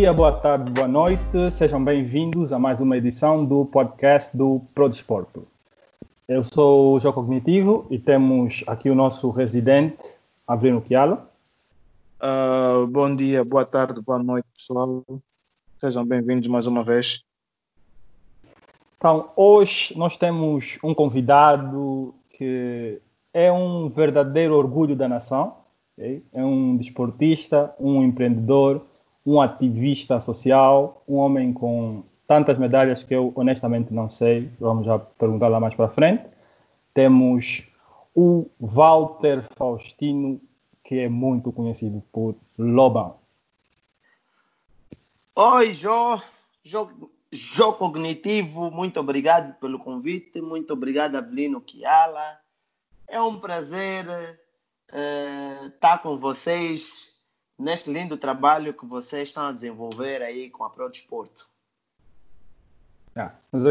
dia, boa tarde, boa noite. Sejam bem-vindos a mais uma edição do podcast do Prodesporto. Eu sou o João Cognitivo e temos aqui o nosso residente, Avrino Chiala. Uh, bom dia, boa tarde, boa noite, pessoal. Sejam bem-vindos mais uma vez. Então, hoje nós temos um convidado que é um verdadeiro orgulho da nação. É um desportista, um empreendedor, um ativista social, um homem com tantas medalhas que eu honestamente não sei. Vamos já perguntar lá mais para frente. Temos o Walter Faustino, que é muito conhecido por Lobão. Oi, Jô. Jô, Cognitivo, muito obrigado pelo convite. Muito obrigado, Avelino Kiala. É um prazer uh, estar com vocês neste lindo trabalho que vocês estão a desenvolver aí com a Pro Desporto. Ah, nós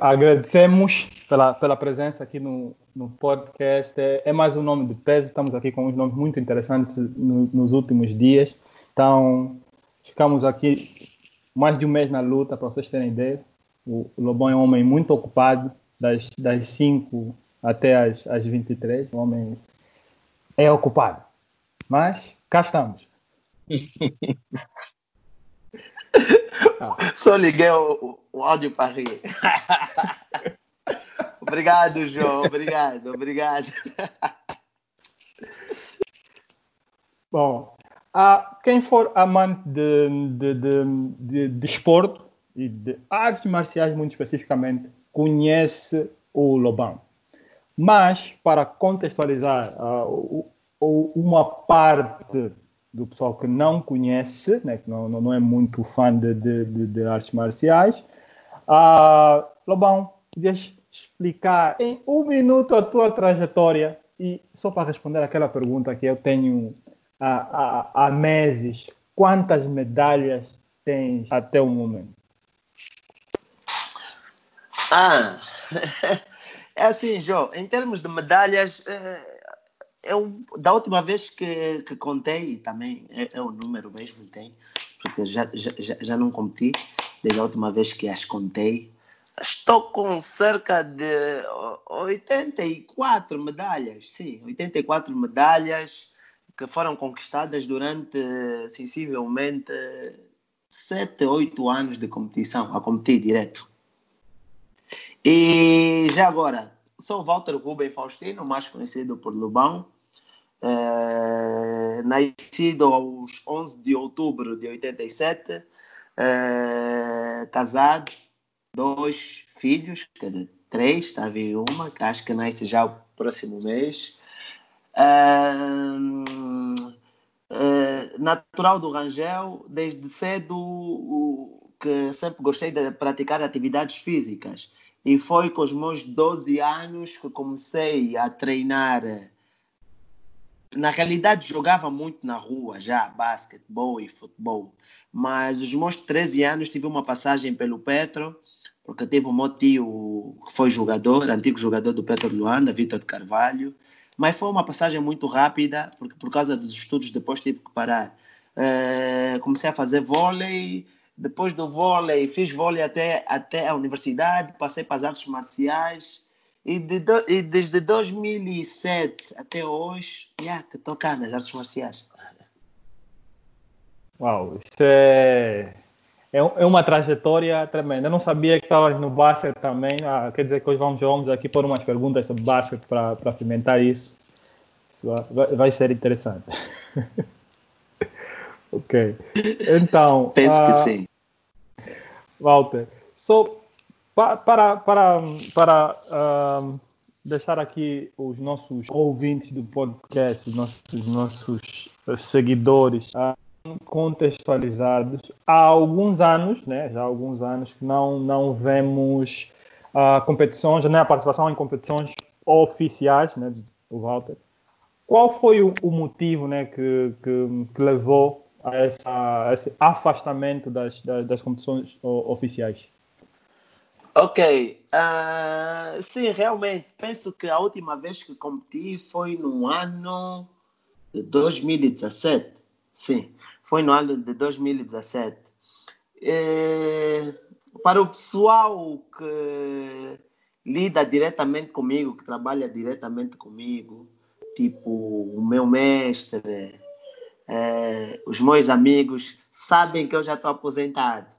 agradecemos pela, pela presença aqui no, no podcast. É, é, mais um nome de peso. Estamos aqui com uns nomes muito interessantes no, nos últimos dias. Então, ficamos aqui mais de um mês na luta, para vocês terem ideia. O Lobão é um homem muito ocupado, das, das 5 até as, as 23. O homem é ocupado. Mas cá estamos. Só liguei o, o áudio para rir. obrigado, João. Obrigado, obrigado. Bom, uh, quem for amante de, de, de, de, desporto e de artes marciais, muito especificamente, conhece o Lobão. Mas, para contextualizar uh, uma parte do pessoal que não conhece, né, que não, não é muito fã de, de, de artes marciais. Uh, Lobão, podias explicar em um minuto a tua trajetória e só para responder aquela pergunta que eu tenho há, há, há meses, quantas medalhas tens até o momento? Ah, é assim, João, em termos de medalhas, eh, eu, da última vez que, que contei, também é, é, o número mesmo, tem, porque já, já, já não competi, desde a última vez que as contei. Estou com cerca de 84 medalhas, sim, 84 medalhas que foram conquistadas durante sensivelmente 7, 8 anos de competição, a competir direto. E já agora, sou Walter Rubem Faustino, mais conhecido por Lubão. É, nascido aos 11 de outubro de 87, é, casado, dois filhos, quer dizer, três, está a vir uma, que acho que nasce já o próximo mês. É, natural do Rangel, desde cedo que sempre gostei de praticar atividades físicas. E foi com os meus 12 anos que comecei a treinar na realidade jogava muito na rua já, basquetebol e futebol. Mas os meus 13 anos tive uma passagem pelo Petro, porque teve um meu tio que foi jogador, antigo jogador do Petro Luanda, Vitor de Carvalho. Mas foi uma passagem muito rápida, porque por causa dos estudos depois tive que parar. Uh, comecei a fazer vôlei, depois do vôlei fiz vôlei até, até a universidade, passei para as artes marciais, e, de do, e desde 2007 até hoje, yeah, que estou cá nas artes marciais. Uau, isso é, é, é uma trajetória tremenda. Eu não sabia que estavas no basquete também. Ah, quer dizer que hoje vamos, vamos aqui pôr umas perguntas sobre basquete para pimentar isso. Isso vai, vai ser interessante. ok. Então. Penso uh, que sim. Walter, so, para, para, para uh, deixar aqui os nossos ouvintes do podcast, os nossos, os nossos seguidores uh, contextualizados, há alguns anos, né, já há alguns anos que não, não vemos uh, competições, nem a participação em competições oficiais né, do Walter. Qual foi o, o motivo né, que, que, que levou a, essa, a esse afastamento das, das, das competições oficiais? Ok, uh, sim, realmente, penso que a última vez que competi foi no ano de 2017. Sim, foi no ano de 2017. É, para o pessoal que lida diretamente comigo, que trabalha diretamente comigo, tipo o meu mestre, é, os meus amigos, sabem que eu já estou aposentado.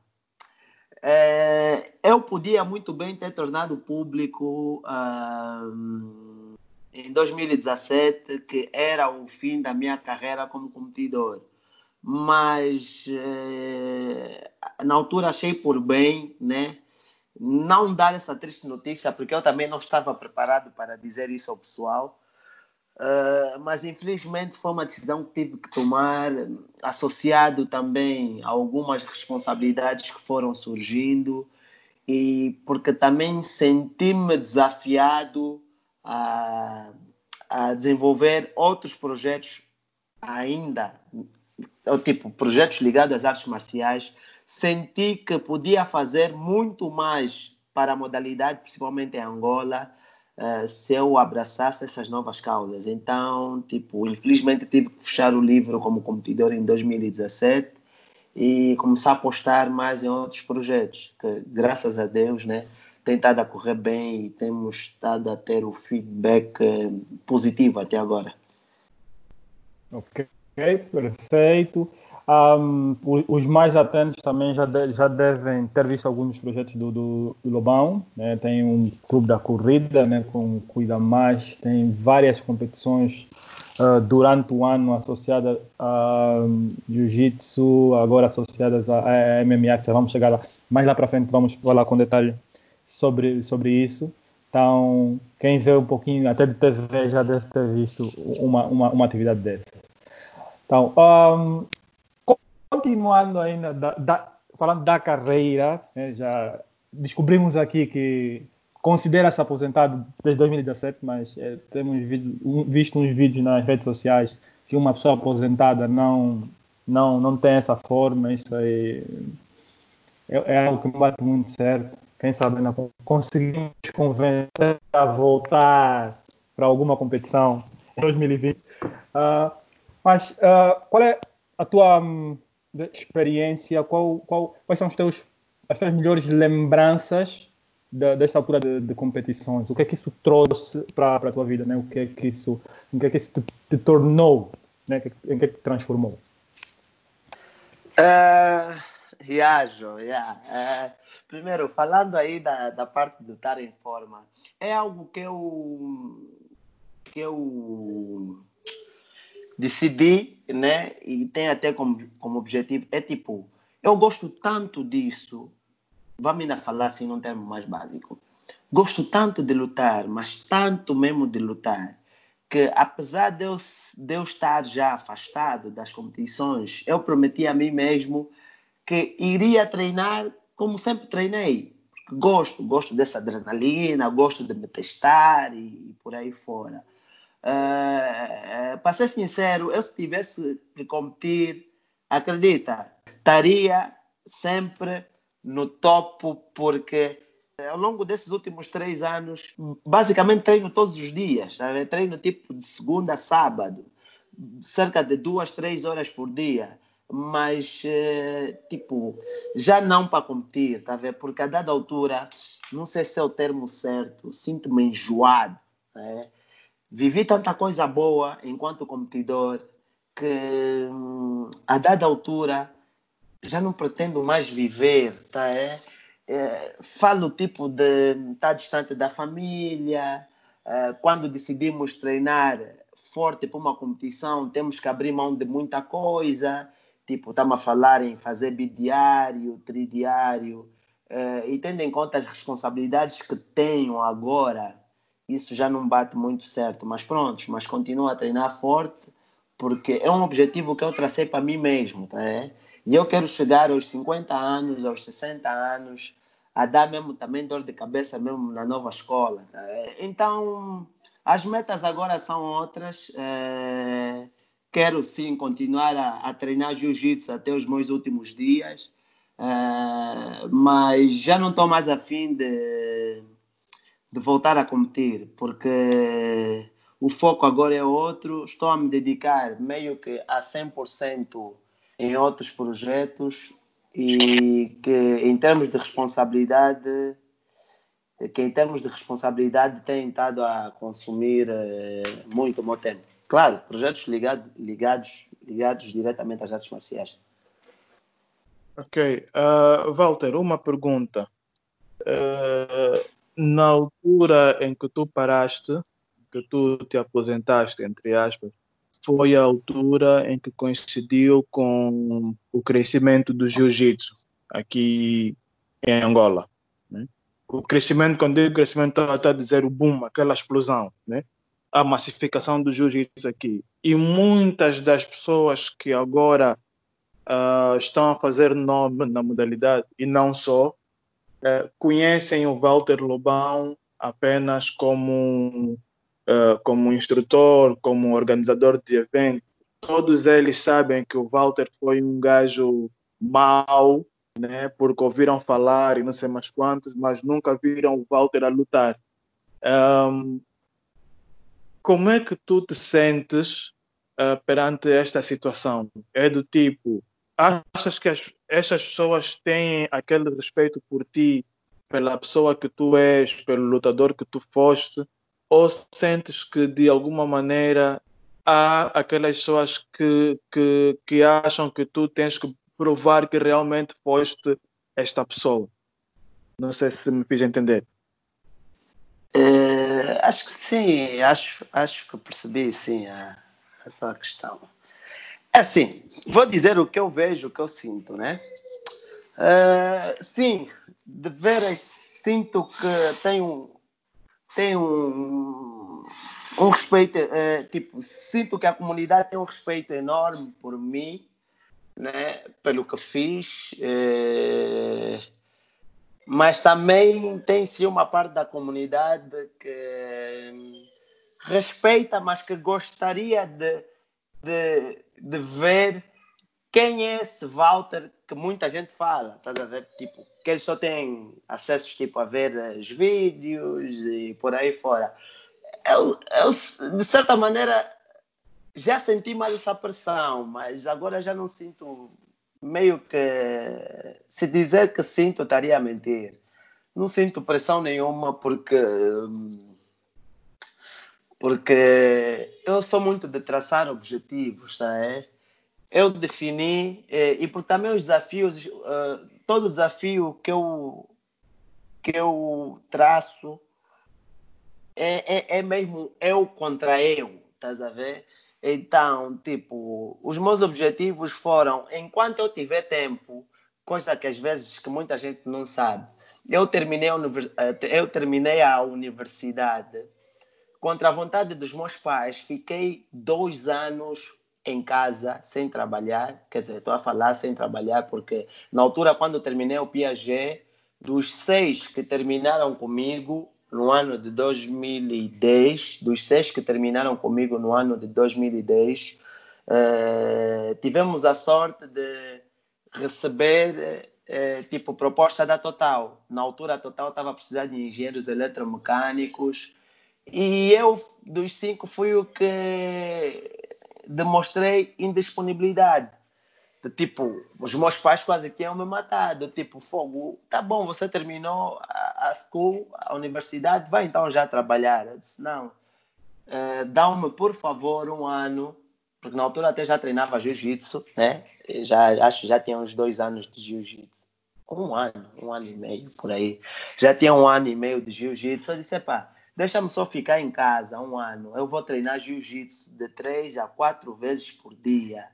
É, eu podia muito bem ter tornado público uh, em 2017 que era o fim da minha carreira como competidor, mas uh, na altura achei por bem, né? Não dar essa triste notícia, porque eu também não estava preparado para dizer isso ao pessoal. Uh, mas infelizmente foi uma decisão que tive que tomar, associado também a algumas responsabilidades que foram surgindo e porque também senti-me desafiado a, a, desenvolver outros projetos ainda, tipo projetos ligados às artes marciais. Senti que podia fazer muito mais para a modalidade, principalmente em Angola, uh, se eu abraçasse essas novas causas. Então, tipo, infelizmente tive que fechar o livro como competidor em 2017 e começar a apostar mais em outros projetos, que graças a Deus, né, tem estado a correr bem e temos estado a ter o feedback uh, positivo até agora. Ok, perfeito. Um, os mais atentos também já, de, já devem ter visto alguns projetos do, do, Lobão. Né? Tem um clube da corrida né? com Cuida Mais, tem várias competições uh, durante o ano associadas a Jiu-Jitsu, agora associadas a, a MMA, que já vamos chegar lá. Mais lá para frente vamos falar com detalhe sobre, sobre isso. Então, quem vê um pouquinho até de TV já deve ter visto uma, uma, uma atividade dessa. Então, um, continuando ainda, da, da, falando da carreira, né, já descobrimos aqui que considera-se aposentado desde 2017, mas é, temos visto uns vídeos nas redes sociais que uma pessoa aposentada não não não tem essa forma, isso aí é, é algo que não bate muito certo. Quem sabe não conseguimos convencer a voltar para alguma competição em 2020. Uh, ah, mas uh, qual é a tua um, de experiência, qual, qual, quais são os teus, as tuas melhores lembranças da, desta altura de, de, competições? O que é que isso trouxe para a tua vida? Né? O que é que isso, o que é que isso te, te tornou? Né? Em que é que te transformou? Uh, reajo, yeah. Uh, primeiro, falando aí da, da parte do estar em forma, é algo que eu que eu decidi, né? E tem até como, como objetivo, é tipo, eu gosto tanto disso, vamos ainda falar assim num termo mais básico. Gosto tanto de lutar, mas tanto mesmo de lutar, que apesar de eu, de eu estar já afastado das competições, eu prometi a mim mesmo que iria treinar como sempre treinei. Gosto, gosto dessa adrenalina, gosto de me testar e, e por aí fora. Uh, para ser sincero, eu se tivesse que competir, acredita, estaria sempre no topo, porque ao longo desses últimos três anos, basicamente treino todos os dias, sabe? treino tipo de segunda a sábado, cerca de duas, três horas por dia, mas tipo, já não para competir, tá vendo? porque a dada altura, não sei se é o termo certo, sinto-me enjoado. Né? Vivi tanta coisa boa enquanto competidor que hum, a dada altura já não pretendo mais viver, tá? É, é falo tipo de estar tá distante da família. É, quando decidimos treinar forte para uma competição, temos que abrir mão de muita coisa. Tipo, estamos a falar em fazer bidiário, tridiário. É, e tendo em conta as responsabilidades que tenho agora, isso já não bate muito certo. Mas pronto, mas continuo a treinar forte porque é um objetivo que eu tracei para mim mesmo, tá? É? E eu quero chegar aos 50 anos, aos 60 anos, a dar mesmo também dor de cabeça mesmo na nova escola, tá? É? Então, as metas agora são outras. É... Quero sim continuar a, a treinar jiu-jitsu até os meus últimos dias, é... mas já não estou mais afim de de voltar a competir, porque o foco agora é outro. Estou a me dedicar meio que a 100% em outros projetos e que em termos de responsabilidade que em termos de responsabilidade têm estado a consumir eh, muito o meu tempo. Claro, projetos ligado, ligados, ligados diretamente às artes marciais. Ok. Uh, Walter, uma pergunta. Uh, na altura em que tu paraste, que tu te aposentaste, entre aspas, foi a altura em que coincidiu com o crescimento do jiu-jitsu aqui em Angola. Né? O crescimento, quando digo crescimento, está a dizer o boom, aquela explosão, né? a massificação do jiu-jitsu aqui. E muitas das pessoas que agora uh, estão a fazer nome na modalidade, e não só, uh, conhecem o Walter Lobão apenas como uh, como instrutor, como organizador de eventos, todos eles sabem que o Walter foi um gajo mau, né, porque ouviram falar e não sei mais quantos, mas nunca viram o Walter a lutar. Um, como é que tu te sentes uh, perante esta situação? É do tipo, achas que as, estas pessoas têm aquele respeito por ti, pela pessoa que tu és, pelo lutador que tu foste, ou sentes que de alguma maneira há aquelas pessoas que, que, que acham que tu tens que provar que realmente foste esta pessoa? Não sei se me fiz entender. É, acho que sim, acho, acho que percebi sim a, a tua questão. Assim, vou dizer o que eu vejo, o que eu sinto, né? Uh, sim, de veras sinto que tenho tem um, um respeito, é, tipo, sinto que a comunidade tem um respeito enorme por mim, né, pelo que fiz, é, mas também tem sim uma parte da comunidade que respeita, mas que gostaria de, de, de ver quem é esse Walter que muita gente fala, estás a ver? Tipo, que eles só têm acessos tipo, a ver os vídeos e por aí fora. Eu, eu, de certa maneira, já senti mais essa pressão, mas agora já não sinto meio que. Se dizer que sinto, estaria a mentir. Não sinto pressão nenhuma porque. Porque eu sou muito de traçar objetivos, sabe? eu defini, eh, e porque também os desafios, uh, todo desafio que eu, que eu traço é, é, é, mesmo eu contra eu, estás a ver? Então, tipo, os meus objetivos foram, enquanto eu tiver tempo, coisa que às vezes que muita gente não sabe, eu terminei a, eh, eu terminei a universidade contra a vontade dos meus pais, fiquei dois anos em casa sem trabalhar, quer dizer, estou a falar sem trabalhar porque na altura quando terminei o Piaget, dos seis que terminaram comigo no ano de 2010, dos seis que terminaram comigo no ano de 2010, eh, tivemos a sorte de receber eh, tipo proposta da Total. Na altura a Total estava a precisar de engenheiros eletromecânicos e eu dos cinco fui o que demonstrei indisponibilidade. De, tipo, os meus pais quase que iam me matar. Do tipo, fogo, tá bom, você terminou a, a school, a universidade, vai então já trabalhar. Eu disse, não, uh, dá-me por favor um ano, porque na altura até já treinava jiu-jitsu, né? Já, acho que já tinha uns dois anos de jiu-jitsu. Um ano, um ano e meio por aí. Já tinha um ano e meio de jiu-jitsu. Eu disse, pá, Deixa-me só ficar em casa um ano. Eu vou treinar jiu-jitsu de três a quatro vezes por dia.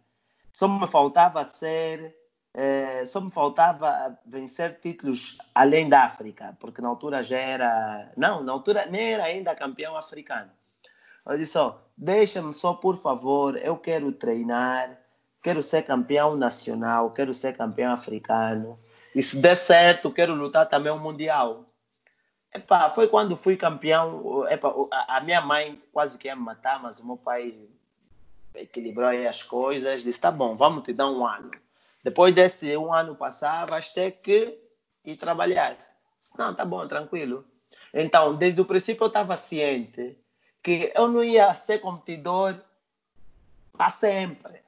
Só me faltava ser, eh, só me faltava vencer títulos além da África, porque na altura já era, não, na altura nem era ainda campeão africano. Eu disse, deixa-me só, por favor, eu quero treinar, quero ser campeão nacional, quero ser campeão africano. E se der certo, quero lutar também o mundial. Epa, foi quando fui campeão. Epa, a, minha mãe quase que ia me matar, mas o meu pai equilibrou aí as coisas. Disse: tá bom, vamos te dar um ano. Depois desse um ano passar, vais ter que ir trabalhar. Disse, Não, tá bom, tranquilo. Então, desde o princípio, eu estava ciente que eu não ia ser competidor para sempre.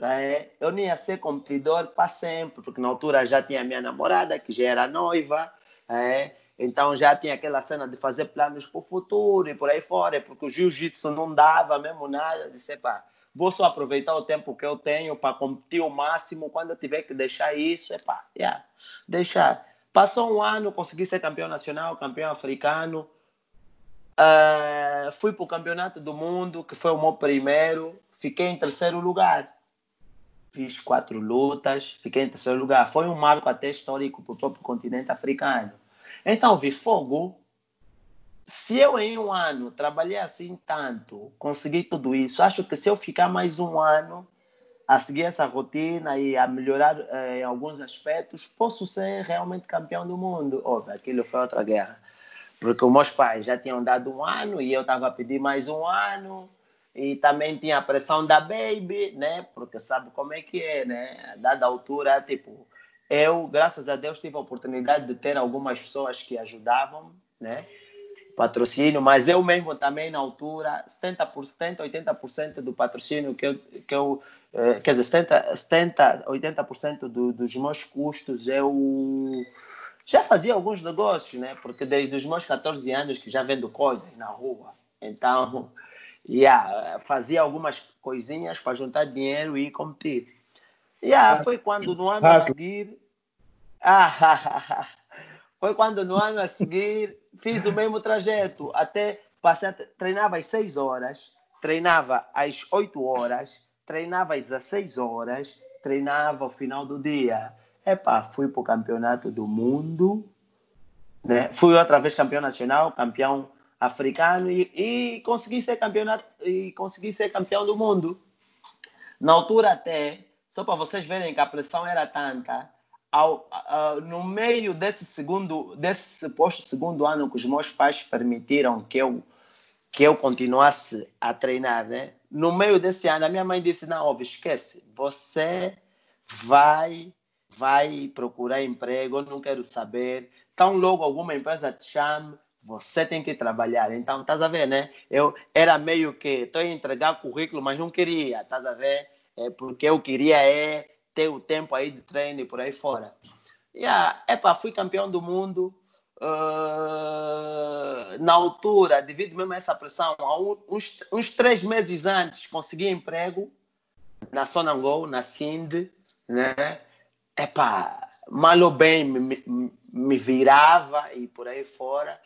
é? eu não ia ser competidor para sempre, porque na altura já tinha minha namorada, que já era noiva, é? Então já tinha aquela cena de fazer planos para o futuro e por aí fora, porque o jiu-jitsu não dava mesmo nada, disse, pá, vou só aproveitar o tempo que eu tenho para competir o máximo, quando eu tiver que deixar isso, é pá, yeah, deixar. Passou um ano, consegui ser campeão nacional, campeão africano, Uh, fui para o Campeonato do Mundo, que foi o meu primeiro, fiquei em terceiro lugar. Fiz quatro lutas, fiquei em terceiro lugar. Foi um marco até histórico para o próprio continente africano. Então, vi fogo. Se eu em um ano trabalhei assim tanto, consegui tudo isso, acho que se eu ficar mais um ano a seguir essa rotina e a melhorar eh, em alguns aspectos, posso ser realmente campeão do mundo. Óbvio, aquilo foi outra guerra porque meus pais já tinham dado um ano e eu estava a pedir mais um ano e também tinha a pressão da baby, né? Porque sabe como é que é, né? Dada altura, tipo, eu, graças a Deus, tive a oportunidade de ter algumas pessoas que ajudavam, né? Patrocínio, mas eu mesmo também na altura, 70%, 80% do patrocínio que eu, que eu eh, quer dizer, 70, 70 80% do, dos meus custos eu já fazia alguns negócios, né? Porque desde os meus 14 anos que já vendo coisas na rua. Então, yeah, fazia algumas coisinhas para juntar dinheiro e competir. Yeah, foi quando no ano a seguir. Ah, foi quando no ano a seguir fiz o mesmo trajeto. Até passei treinava às 6 horas, treinava às 8 horas, treinava às 16 horas, treinava ao final do dia. Epá, fui para o campeonato do mundo, né? fui outra vez campeão nacional, campeão africano e, e consegui ser campeonato e consegui ser campeão do mundo. Na altura até, só para vocês verem que a pressão era tanta, ao, ao, no meio desse segundo, desse suposto segundo ano que os meus pais permitiram que eu que eu continuasse a treinar, né? No meio desse ano, a minha mãe disse: Não, óbvio, esquece, você vai vai procurar emprego, eu não quero saber. Tão logo alguma empresa te chame, você tem que trabalhar. Então, estás a ver, né? Eu era meio que estou a entregar currículo, mas não queria, estás a ver? É, porque eu queria é ter o tempo aí de treino e por aí fora. Yeah, epa, fui campeão do mundo. Uh, na altura, devido mesmo a essa pressão, uns, uns três meses antes consegui emprego na Sonangol, na Sind, né? epá, mal ou bem me, me, virava e por aí fora.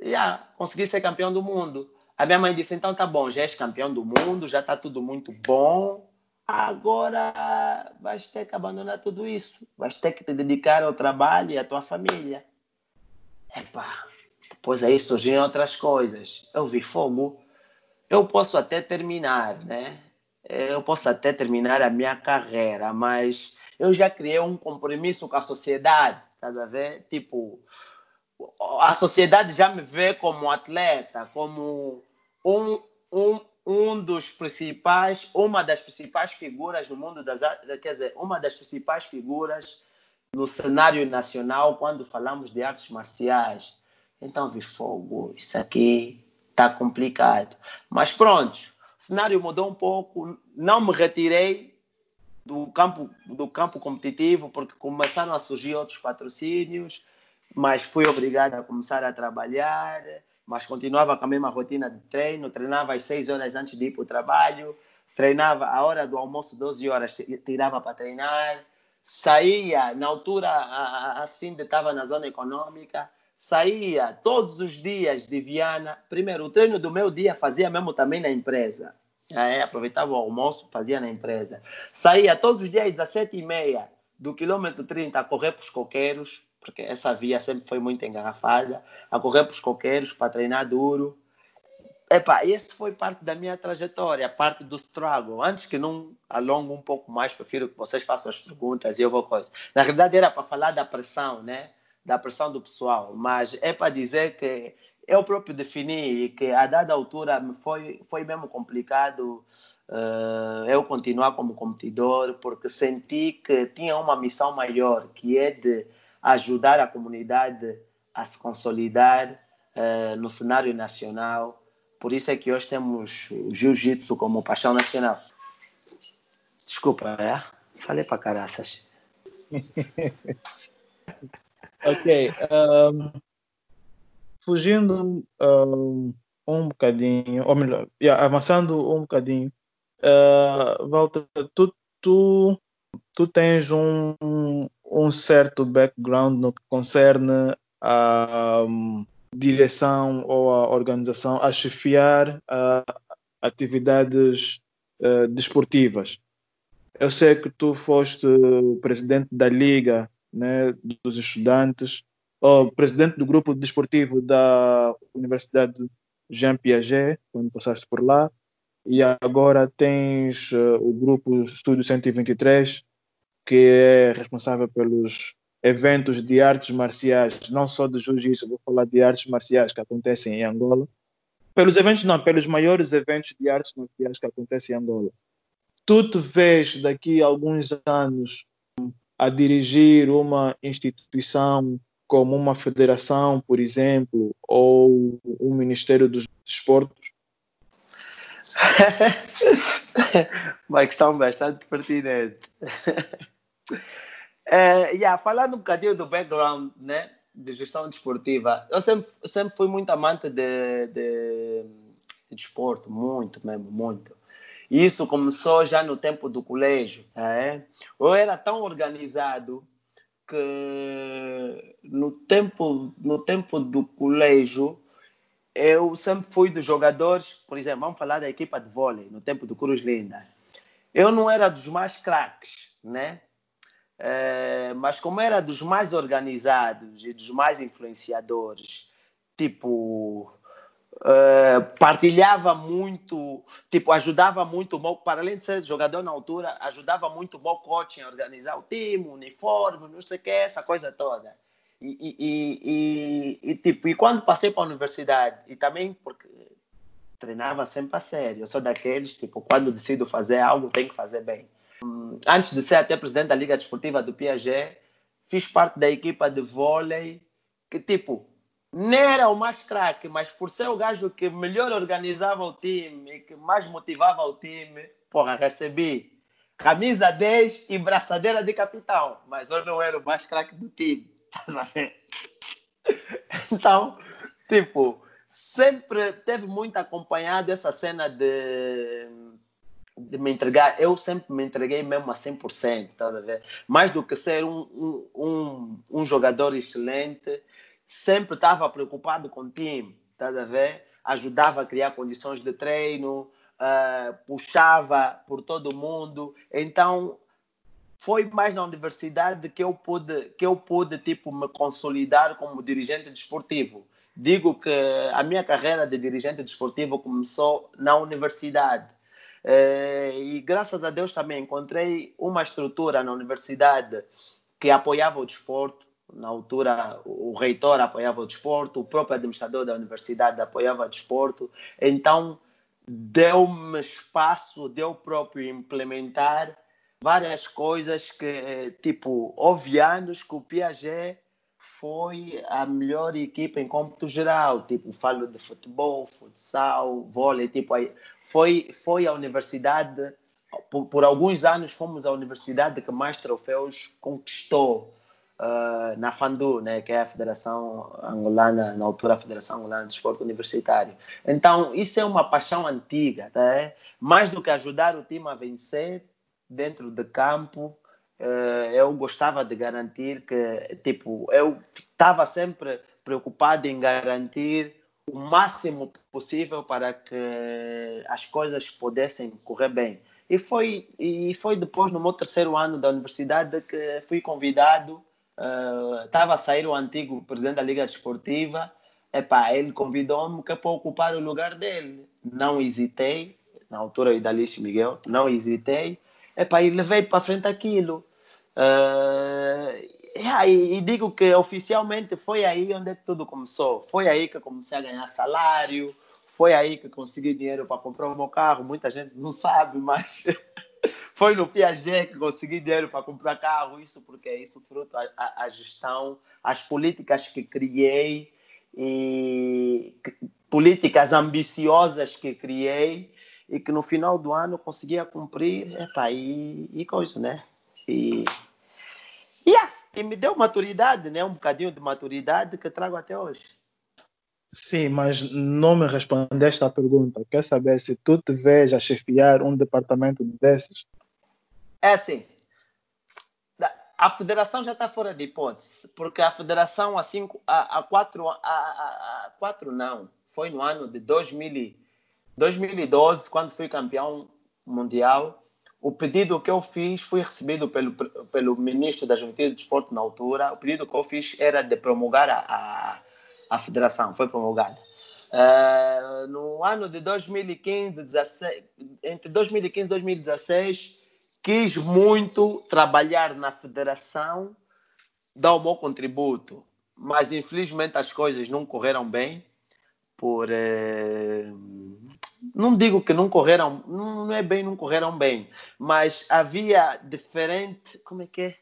E ah, consegui ser campeão do mundo. A minha mãe disse: então tá bom, já és campeão do mundo, já está tudo muito bom. Agora vais ter que abandonar tudo isso. Vais ter que te dedicar ao trabalho e à tua família. Epá, depois aí surgiram outras coisas. Eu vi fogo. Eu posso até terminar, né? Eu posso até terminar a minha carreira, mas eu já criei um compromisso com a sociedade, tá a ver? Tipo, a sociedade já me vê como atleta, como um, um, um dos principais, uma das principais figuras no mundo das quer dizer, uma das principais figuras no cenário nacional quando falamos de artes marciais. Então, vi fogo, isso aqui está complicado. Mas pronto, o cenário mudou um pouco, não me retirei do campo, do campo competitivo, porque começaram a surgir outros patrocínios, mas fui obrigado a começar a trabalhar, mas continuava com a mesma rotina de treino, treinava às 6 horas antes de ir para o trabalho, treinava a hora do almoço, 12 horas, tirava para treinar, saía, na altura assim estava na zona econômica, saía todos os dias de Viana, primeiro o treino do meu dia fazia mesmo também na empresa, é, aproveitava o almoço, fazia na empresa. Saía todos os dias às 17 e meia do quilômetro 30 a correr para os coqueiros, porque essa via sempre foi muito engarrafada, a correr para os coqueiros para treinar duro. Epa, esse foi parte da minha trajetória, parte do struggle. Antes que não alongue um pouco mais, prefiro que vocês façam as perguntas e eu vou coisa. Na verdade era para falar da pressão, né? Da pressão do pessoal, mas é para dizer que eu próprio defini que a dada altura foi, foi mesmo complicado uh, eu continuar como competidor, porque senti que tinha uma missão maior, que é de ajudar a comunidade a se consolidar uh, no cenário nacional. Por isso é que hoje temos o jiu-jitsu como paixão nacional. Desculpa, é? Falei para caraças. ok. Um, fugindo um, um bocadinho, ou melhor, yeah, avançando um bocadinho, uh, Walter, tu, tu, tu tens um, um certo background no que concerne a um, direção ou a organização, a chefiar uh, atividades uh, desportivas. Eu sei que tu foste presidente da Liga né, dos Estudantes, ou presidente do grupo desportivo da Universidade Jean Piaget, quando passaste por lá, e agora tens uh, o grupo Estúdio 123, que é responsável pelos eventos de artes marciais, não só de jiu-jitsu, vou falar de artes marciais que acontecem em Angola. Pelos eventos, não, pelos maiores eventos de artes marciais que acontecem em Angola. Tu te vês daqui a alguns anos a dirigir uma instituição como uma federação, por exemplo, ou um Ministério dos Desportos? uma questão bastante pertinente. é, yeah, falando um bocadinho do background né, de gestão desportiva, eu sempre, sempre fui muito amante de, de, de desporto, muito mesmo, muito. Isso começou já no tempo do colégio. É? Eu era tão organizado que no tempo, no tempo do colégio eu sempre fui dos jogadores, por exemplo, vamos falar da equipa de vôlei, no tempo do Cruz Linda. Eu não era dos mais craques, né? É, mas como era dos mais organizados e dos mais influenciadores, tipo Uh, partilhava muito, tipo, ajudava muito, para além de ser jogador na altura, ajudava muito o meu coaching a organizar o time, o uniforme, não sei o que, essa coisa toda. E, e, e, e, tipo, e quando passei para a universidade, e também porque treinava sempre a sério, eu sou daqueles, tipo, quando decido fazer algo, tenho que fazer bem. Antes de ser até presidente da Liga Desportiva do Piaget, fiz parte da equipa de vôlei, que tipo, nem era o mais craque, mas por ser o gajo que melhor organizava o time, que mais motivava o time, porra, recebi camisa 10 e braçadeira de capitão, mas eu não era o mais craque do time. então, tipo, sempre teve muito acompanhado essa cena de, de me entregar. Eu sempre me entreguei mesmo a 100%, tá a ver? Mais do que ser um, um, um, jogador excelente, sempre estava preocupado com o time, tá a ver? Ajudava a criar condições de treino, uh, puxava por todo mundo. Então, foi mais na universidade que eu pude, que eu pude tipo, me consolidar como dirigente desportivo. Digo que a minha carreira de dirigente desportivo começou na universidade. Uh, e graças a Deus também encontrei uma estrutura na universidade que apoiava o desporto, na altura o reitor apoiava o desporto, o próprio administrador da universidade apoiava o desporto, então deu-me espaço de eu próprio implementar várias coisas que, tipo, houve anos que o Piaget foi a melhor equipa em cômputo geral, tipo, falo de futebol, futsal, vôlei, tipo, foi, foi a universidade, por, por alguns anos fomos a universidade que mais troféus conquistou uh, na FANDU, né, que é a Federação Angolana, na altura a Federação Angolana de Esporte Universitário. Então, isso é uma paixão antiga, tá? É? mais do que ajudar o time a vencer dentro de campo, uh, eu gostava de garantir que, tipo, eu estava sempre preocupado em garantir o máximo possível para que as coisas pudessem correr bem. E foi, e foi depois, no meu terceiro ano da universidade, que fui convidado estava uh, a sair o antigo presidente da Liga Desportiva, epá, ele convidou-me que para ocupar o lugar dele. Não hesitei, na altura o Idalice Miguel, não hesitei, epá, e levei para frente aquilo. Uh, e, e, digo que oficialmente foi aí onde tudo começou. Foi aí que comecei a ganhar salário, foi aí que consegui dinheiro para comprar o meu carro. Muita gente não sabe, mas foi no Piaget que consegui dinheiro para comprar carro, isso porque é isso fruto a, gestão, as políticas que criei e políticas ambiciosas que criei e que no final do ano conseguia cumprir, epa, e, e coisa, né? E, yeah, e me deu maturidade, né? Um bocadinho de maturidade que trago até hoje. Sim, mas não me respondeste à pergunta. Quer saber se tu te vês a chefiar um departamento desses? É assim. A federação já está fora de hipótese, porque a federação há, cinco, há, há, quatro, há, há quatro não, foi no ano de 2000, 2012, quando fui campeão mundial. O pedido que eu fiz foi recebido pelo, pelo ministro da Juventude e Desporto na altura. O pedido que eu fiz era de promulgar a, a, a federação, foi promulgada. Uh, no ano de 2015, 16, entre 2015 e 2016, quis muito trabalhar na federação, dar o meu contributo, mas infelizmente as coisas não correram bem por eh, não digo que não correram, não é bem não correram bem, mas havia diferente, como é que é?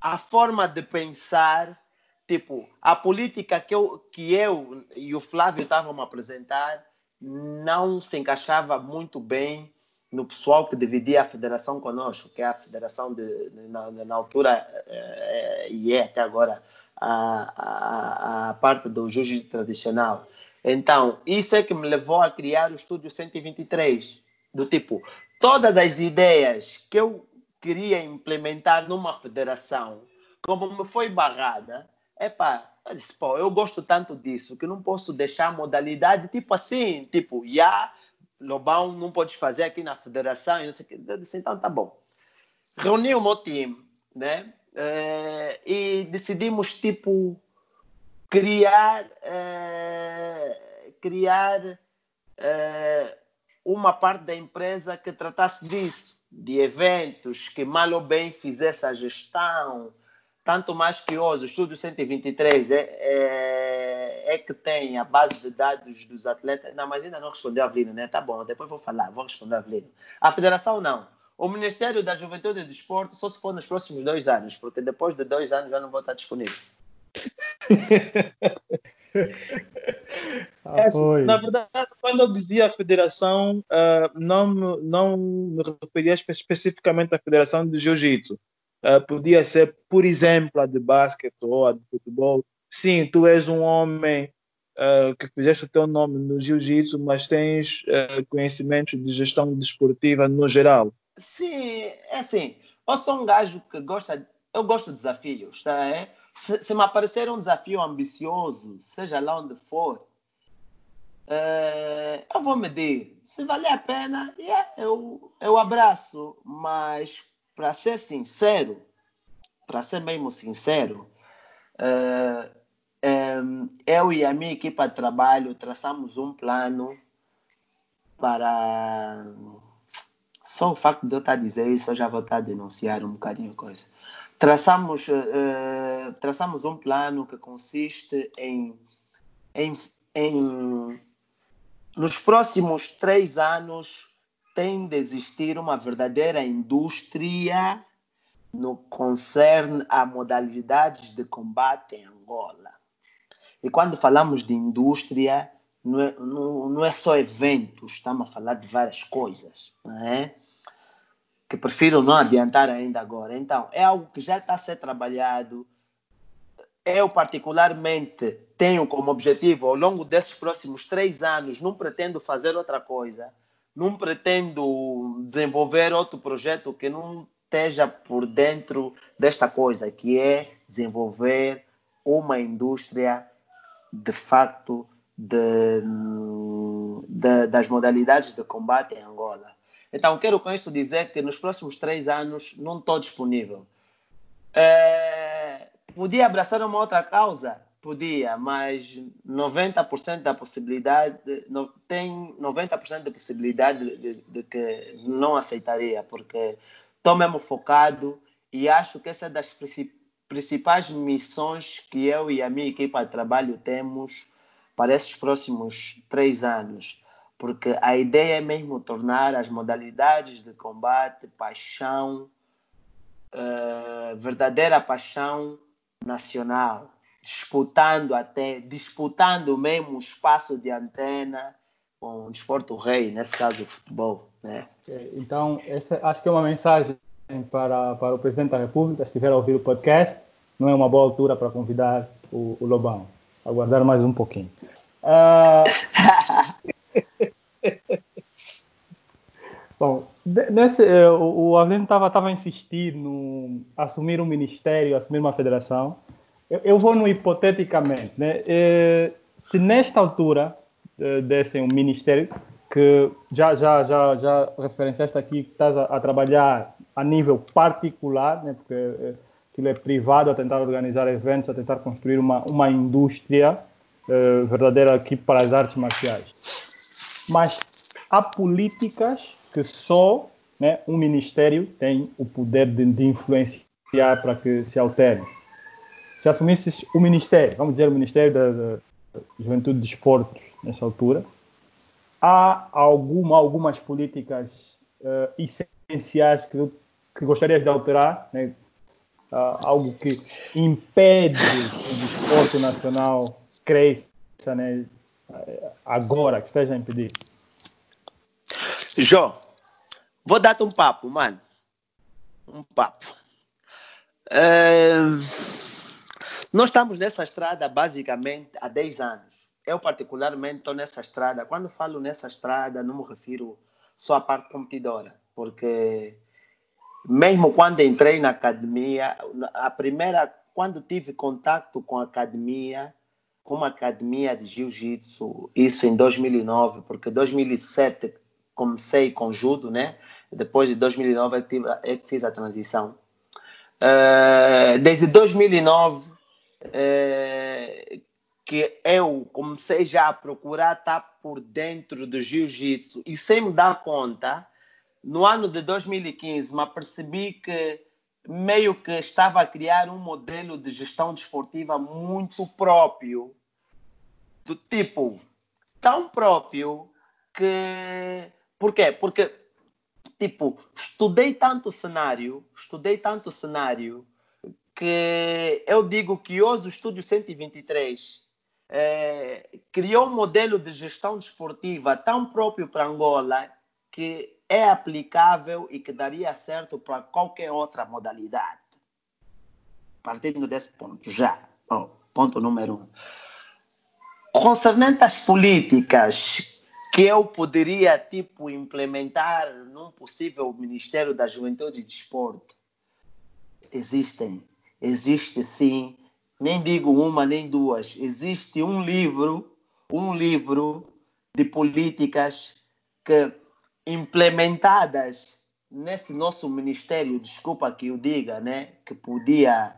A forma de pensar, tipo, a política que eu, que eu e o Flávio estavam a apresentar não se encaixava muito bem no pessoal que dividia a federação conosco, que é a federação de, na, na altura é, e é até agora a, a, a parte do jiu-jitsu tradicional. Então, isso é que me levou a criar o Estúdio 123, do tipo, todas as ideias que eu queria implementar numa federação, como me foi barrada, epá, eu eu gosto tanto disso que não posso deixar a modalidade tipo assim, tipo, já, yeah, Lobão não podes fazer aqui na federação, e não sei o que. Eu disse, então tá bom. Reuni o meu time, né? É, e decidimos, tipo, criar, é, criar é, uma parte da empresa que tratasse disso, de eventos, que mal ou bem fizesse a gestão, tanto mais que hoje, o Estúdio 123 é, é, é, que tem a base de dados dos atletas. Não, mas ainda não respondeu a Avelino, né? Tá bom, depois vou falar, vou responder a Avelino. A federação não. O Ministério da Juventude e do Desporto só se for nos próximos dois anos, porque depois de dois anos já não vou estar disponível. Ah, é, na verdade, quando eu dizia federação, uh, não, me, não me referia especificamente à federação de jiu-jitsu. Uh, podia ser, por exemplo, a de basquete ou a de futebol. Sim, tu és um homem uh, que fizeste o teu nome no jiu-jitsu, mas tens conhecimentos de gestão desportiva no geral. Sim, é assim. Eu sou um gajo que gosta, eu gosto de desafios, tá? É? Se, se me aparecer um desafio ambicioso, seja lá onde for, é, eu vou medir. Se valer a pena, yeah, eu, eu abraço. Mas, para ser sincero, para ser mesmo sincero, é, é, eu e a minha equipa de trabalho traçamos um plano para só o facto de eu estar a dizer isso, eu já vou estar a denunciar um bocadinho coisa. Traçamos, uh, traçamos um plano que consiste em, em, em, nos próximos três anos, tem de existir uma verdadeira indústria no concerne a modalidades de combate em Angola. E quando falamos de indústria, não é, não, não é só eventos, estamos a falar de várias coisas. Não é? Que prefiro não adiantar ainda agora. Então, é algo que já está a ser trabalhado. Eu, particularmente, tenho como objetivo, ao longo desses próximos três anos, não pretendo fazer outra coisa, não pretendo desenvolver outro projeto que não esteja por dentro desta coisa, que é desenvolver uma indústria de facto de, de, das modalidades de combate em Angola. Então, quero com isso dizer que nos próximos três anos não estou disponível. É, podia abraçar uma outra causa? Podia, mas 90% da possibilidade, no, tem 90% de possibilidade de, de, de, que não aceitaria, porque estou mesmo focado e acho que essa é das principais missões que eu e a minha equipa de trabalho temos para esses próximos três anos porque a ideia é mesmo tornar as modalidades de combate paixão, uh, verdadeira paixão nacional, disputando até, disputando mesmo o espaço de antena com o desporto rei, nesse caso o futebol. Né? Então, essa acho que é uma mensagem para, para o Presidente da República, se estiver a ouvir o podcast, não é uma boa altura para convidar o, o Lobão. Aguardar mais um pouquinho. Uh... Bom, nesse, eh, o, Avelino estava a insistir no assumir um ministério, assumir uma federação. Eu, eu vou no hipoteticamente. Né? Eh, se nesta altura eh, dessem um ministério, que já, já, já, já referenciaste aqui que estás a, a trabalhar a nível particular, né? porque aquilo é privado, a tentar organizar eventos, a tentar construir uma, uma indústria verdadeira aqui para as artes marciais. Mas há políticas que só né, um ministério tem o poder de, de influenciar para que se altere. Se assumisses o ministério, vamos dizer o Ministério da, da Juventude e Desportos, nessa altura, há alguma, algumas políticas uh, essenciais que, que gostarias de alterar, né? uh, algo que impede que o desporto nacional cresça né? agora, que esteja a impedir? João, vou dar-te um papo, mano. Um papo. É... Nós estamos nessa estrada basicamente há 10 anos. Eu, particularmente, estou nessa estrada. Quando falo nessa estrada, não me refiro só à parte competidora, porque mesmo quando entrei na academia, a primeira, quando tive contato com a academia, com uma academia de jiu-jitsu, isso em 2009, porque 2007 comecei com judo, né? Depois de 2009 é que, é que fiz a transição. Uh, desde 2009 uh, eh, que eu comecei já a procurar estar por dentro do jiu-jitsu e sem me dar conta, no ano de 2015 me apercebi que meio que estava a criar um modelo de gestão desportiva muito próprio, do tipo tão próprio que por quê? Porque, tipo, estudei tanto cenário, estudei tanto cenário, que eu digo que hoje o Estúdio 123 é, criou um modelo de gestão desportiva tão próprio para Angola que é aplicável e que daria certo para qualquer outra modalidade. Partindo desse ponto, já. Oh, ponto número um. Concernente às políticas que eu poderia tipo implementar num possível Ministério da Juventude e Desporto? Existem, existe sim, nem digo uma nem duas, existe um livro, um livro de políticas que implementadas nesse nosso ministério, desculpa que eu diga, né, que podia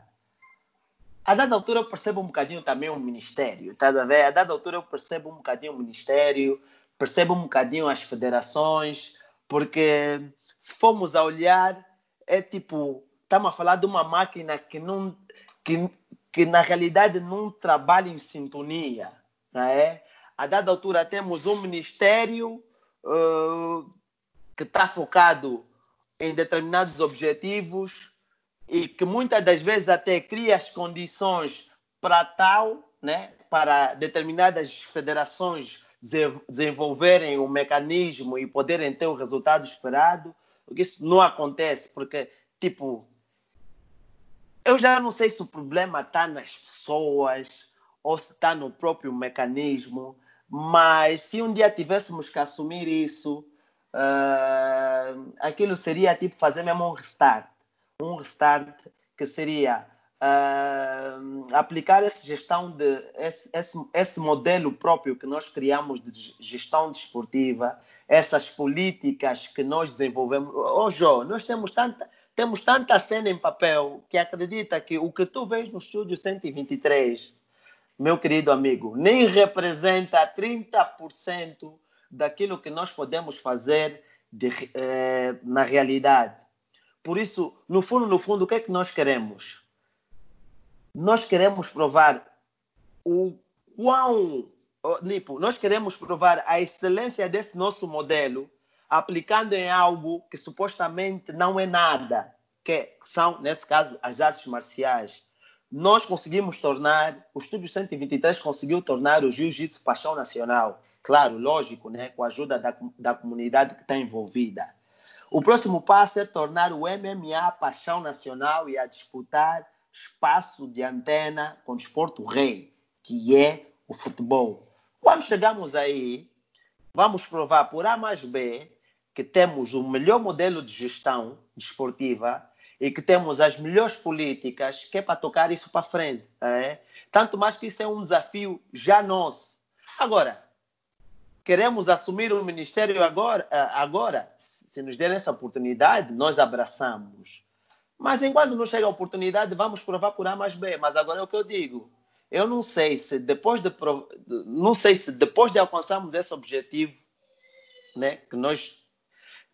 a dada altura eu percebo um bocadinho também o um ministério, tá a ver? A dada altura eu percebo um bocadinho o ministério, percebe um bocadinho as federações, porque se formos a olhar, é tipo, estamos a falar de uma máquina que, não, que, que na realidade não trabalha em sintonia. Não é? A dada altura temos um ministério uh, que está focado em determinados objetivos e que muitas das vezes até cria as condições para tal, né, para determinadas federações desenvolverem o mecanismo e poderem ter o resultado esperado, porque isso não acontece, porque, tipo, eu já não sei se o problema está nas pessoas ou se está no próprio mecanismo, mas se um dia tivéssemos que assumir isso, uh, aquilo seria tipo fazer mesmo um restart. Um restart que seria uh, aplicar essa gestão de esse, esse, esse, modelo próprio que nós criamos de gestão desportiva, essas políticas que nós desenvolvemos. Oh, João, nós temos tanta, temos tanta cena em papel que acredita que o que tu vês no estúdio 123, meu querido amigo, nem representa 30% daquilo que nós podemos fazer de, eh, na realidade. Por isso, no fundo, no fundo, o que é que nós queremos? Nós queremos provar o quão, tipo, nós queremos provar a excelência desse nosso modelo aplicando em algo que supostamente não é nada, que são, nesse caso, as artes marciais. Nós conseguimos tornar, o Estúdio 123 conseguiu tornar o Jiu-Jitsu paixão nacional. claro, lógico, né, com a ajuda da, da comunidade que está envolvida. O próximo passo é tornar o MMA paixão nacional e a disputar espaço de antena com o desporto rei, que é o futebol. Quando chegamos aí, vamos provar por A mais B que temos o melhor modelo de gestão desportiva e que temos as melhores políticas que é para tocar isso para frente. É? Tanto mais que isso é um desafio já nosso. Agora, queremos assumir o ministério agora, agora se nos der essa oportunidade, nós abraçamos. Mas enquanto não chega a oportunidade, vamos provar por A mais B. Mas agora é o que eu digo. Eu não sei se depois de não sei se depois de alcançarmos esse objetivo, né, que nós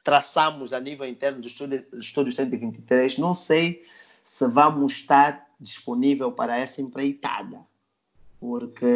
traçamos a nível interno do estúdio, do estúdio 123, não sei se vamos estar disponível para essa empreitada, porque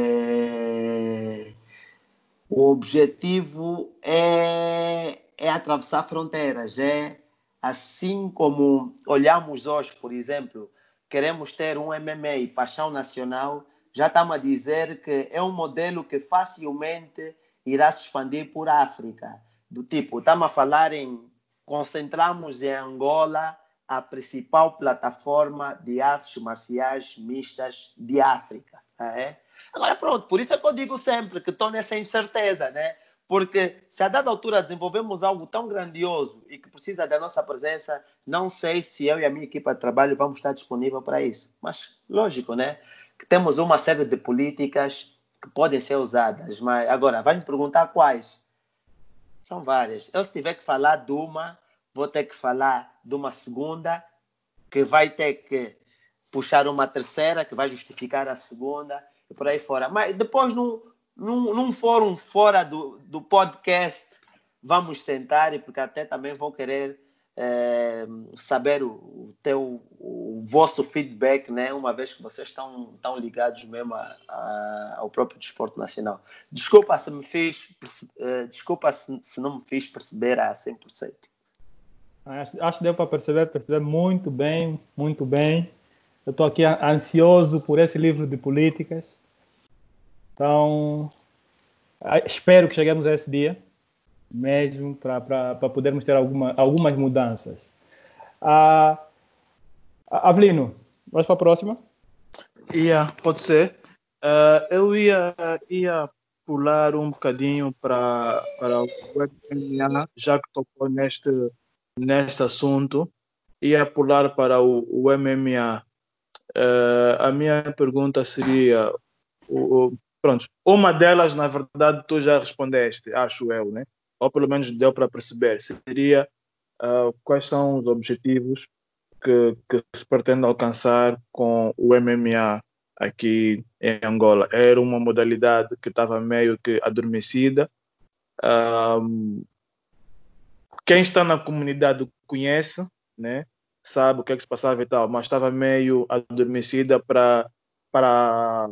o objetivo é, é atravessar fronteiras, é assim como olhamos hoje, por exemplo, queremos ter um MMA paixão nacional, já estamos a dizer que é um modelo que facilmente irá se expandir por África. Do tipo, estamos a falar em concentramos em Angola a principal plataforma de artes marciais mistas de África. É? Agora, pronto, por isso é que eu digo sempre que estou nessa incerteza, né? Porque se a dada altura desenvolvemos algo tão grandioso e que precisa da nossa presença, não sei se eu e a minha equipa de trabalho vamos estar disponível para isso. Mas, lógico, né? que temos uma série de políticas que podem ser usadas, mas agora vai me perguntar quais? São várias. Eu se tiver que falar de uma, vou ter que falar de uma segunda, que vai ter que puxar uma terceira, que vai justificar a segunda, e por aí fora. Mas depois, num, num, num fórum fora do, do podcast, vamos sentar, porque até também vou querer é, saber o, o, teu, o vosso feedback, né? Uma vez que vocês estão, estão ligados mesmo a, a, ao próprio desporto nacional. Desculpa se me fiz, uh, desculpa se, se, não me fiz perceber a 100%. Acho, acho que deu para perceber, perceber muito bem, muito bem. Eu estou aqui ansioso por esse livro de políticas. Então, espero que cheguemos a esse dia mesmo para podermos ter alguma, algumas mudanças. Uh, Avelino, vamos para a próxima? Yeah, pode ser. Uh, eu ia, ia pular um bocadinho para, para o MMA, já que tocou neste, neste assunto. Ia pular para o, o MMA. Uh, a minha pergunta seria: o, o, pronto, uma delas, na verdade, tu já respondeste, acho eu, né? ou pelo menos deu para perceber, seria uh, quais são os objetivos que, que, se pretende alcançar com o MMA aqui em Angola. Era uma modalidade que estava meio que adormecida. Um, quem está na comunidade conhece, né? sabe o que é que se passava e tal, mas estava meio adormecida para para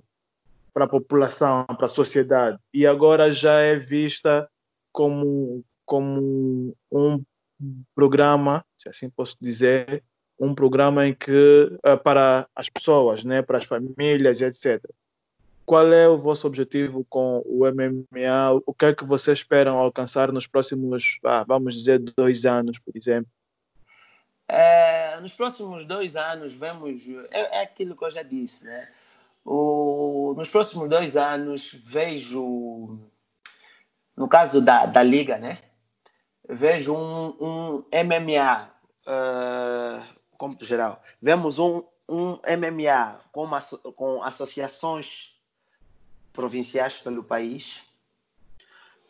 para a população, para a sociedade. E agora já é vista como, como um programa, se assim posso dizer, um programa em que uh, para as pessoas, né, para as famílias, etc. Qual é o vosso objetivo com o MMA? O que é que vocês esperam alcançar nos próximos, ah, vamos dizer, dois anos, por exemplo? É, nos próximos dois anos, vemos. É, é, aquilo que eu já disse, né? O, nos próximos dois anos, vejo no caso da, da liga, né? Vejo um, um MMA, uh, como geral, vemos um, um MMA com, com associações provinciais pelo país,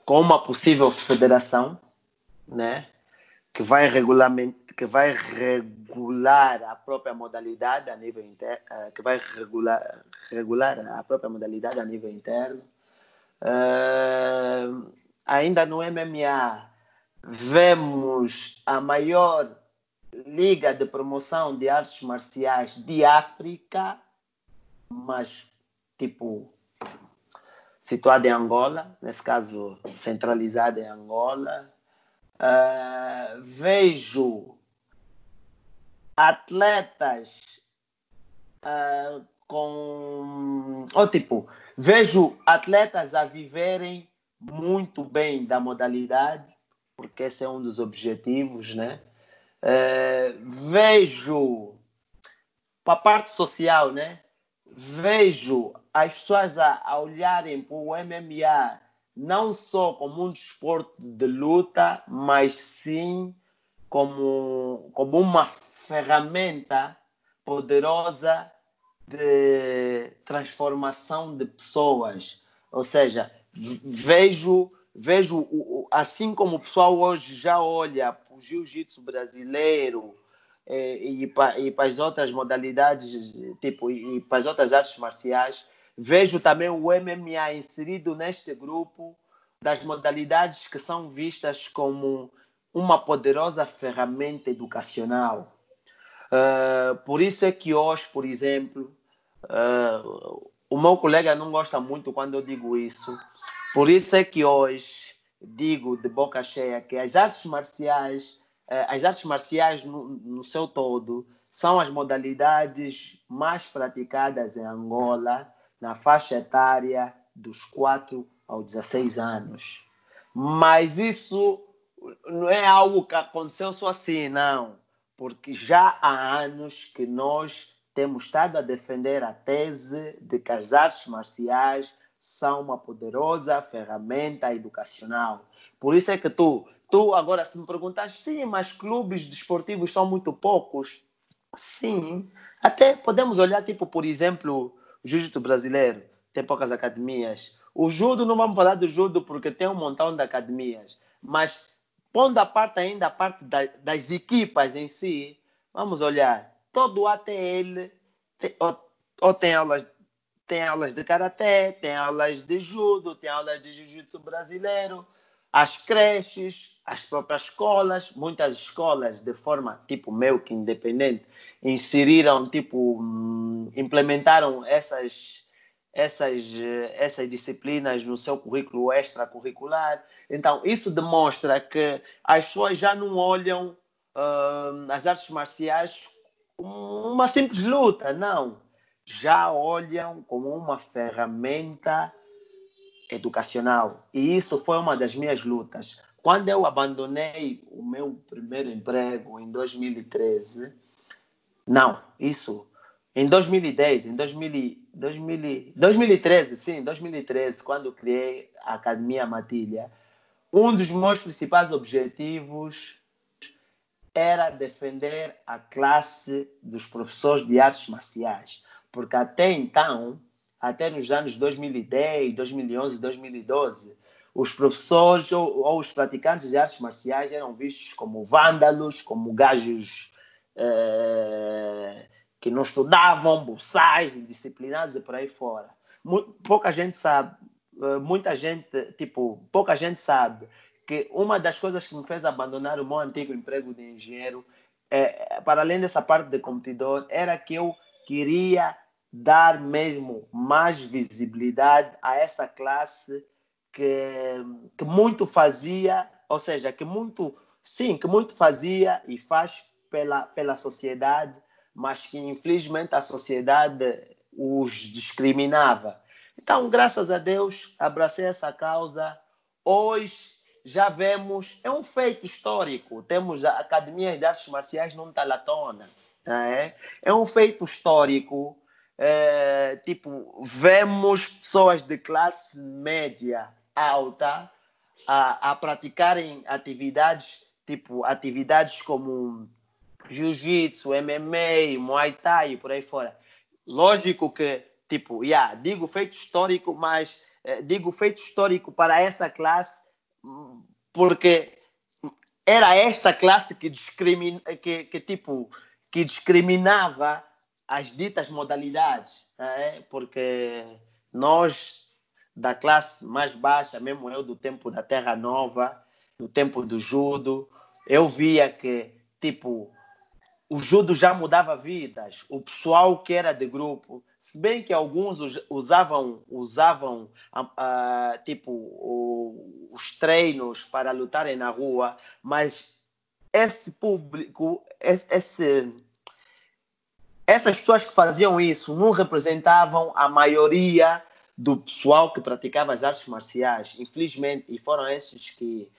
com uma possível federação, né? Que vai, regulamente, que vai regular a própria modalidade a nível interno, uh, que vai regular, regular a própria modalidade a nível interno. Uh, ainda no MMA, vemos a maior liga de promoção de artes marciais de África, mas tipo situada em Angola, nesse caso centralizada em Angola. Uh, vejo atletas uh, com. Ou tipo, vejo atletas a viverem muito bem da modalidade, porque esse é um dos objetivos, né? É, vejo para a parte social, né? Vejo as pessoas a, a olharem para o MMA não só como um desporto de luta, mas sim como, como uma ferramenta poderosa de transformação de pessoas. Ou seja, vejo, vejo assim como o pessoal hoje já olha para o jiu-jitsu brasileiro eh, e, para, e para as outras modalidades, tipo, e para as outras artes marciais, vejo também o MMA inserido neste grupo das modalidades que são vistas como uma poderosa ferramenta educacional. Uh, por isso é que hoje, por exemplo, uh, o meu colega não gosta muito quando eu digo isso. Por isso é que hoje digo de boca cheia que as artes marciais, uh, as artes marciais no, no seu todo, são as modalidades mais praticadas em Angola na faixa etária dos 4 aos 16 anos. Mas isso não é algo que aconteceu só assim, não. Porque já há anos que nós temos estado a defender a tese de que as artes marciais são uma poderosa ferramenta educacional. Por isso é que tu, tu agora se me perguntas, sim, mas clubes desportivos são muito poucos. Sim, até podemos olhar, tipo, por exemplo, jiu-jitsu brasileiro tem poucas academias. O judo, não vamos falar do judo porque tem um montão de academias, mas pondo a parte ainda a parte da, das equipas em si, vamos olhar, todo ATL tem, ou, ou, tem aulas tem aulas de karatê, tem aulas de judo, tem aulas de jiu-jitsu brasileiro, as creches, as próprias escolas, muitas escolas de forma tipo meio que independente inseriram tipo hum, implementaram essas essas, essas disciplinas no seu currículo extracurricular. Então, isso demonstra que as pessoas já não olham uh, as artes marciais como uma simples luta, não. Já olham como uma ferramenta educacional. E isso foi uma das minhas lutas. Quando eu abandonei o meu primeiro emprego em 2013, não, isso em 2010, em 2000, 2000, 2013, sim, 2013, quando criei a Academia Matilha, um dos meus principais objetivos era defender a classe dos professores de artes marciais, porque até então, até nos anos 2010, 2011, 2012, os professores ou, ou os praticantes de artes marciais eram vistos como vândalos, como gajos eh, que não estudavam, buçais, indisciplinados e por aí fora. Pouca gente sabe, eh, muita gente, tipo, pouca gente sabe que uma das coisas que me fez abandonar o meu antigo emprego de engenheiro, é, para além dessa parte de competidor, era que eu queria dar mesmo mais visibilidade a essa classe que, que muito fazia, ou seja, que muito, sim, que muito fazia e faz pela, pela sociedade mas que infelizmente a sociedade os discriminava. Então, graças a Deus, abracei essa causa. Hoje já vemos, é um feito histórico. Temos a Academia de Artes Marciais num Talatona. É? é um feito histórico. É, tipo, vemos pessoas de classe média alta a, a praticarem atividades, tipo, atividades como jiu-jitsu, MMA, muay thai e por aí fora. Lógico que, tipo, yeah, digo feito histórico, mas eh, digo feito histórico para essa classe porque era esta classe que, discrimin, que, que, tipo, que discriminava as ditas modalidades, é? porque nós da classe mais baixa, mesmo eu do tempo da Terra Nova, do tempo do judo, eu via que tipo o judo já mudava vidas. O pessoal que era de grupo, se bem que alguns usavam, usavam uh, tipo os treinos para lutarem na rua, mas esse público, esse, essas pessoas que faziam isso não representavam a maioria do pessoal que praticava as artes marciais. Infelizmente, e foram esses que,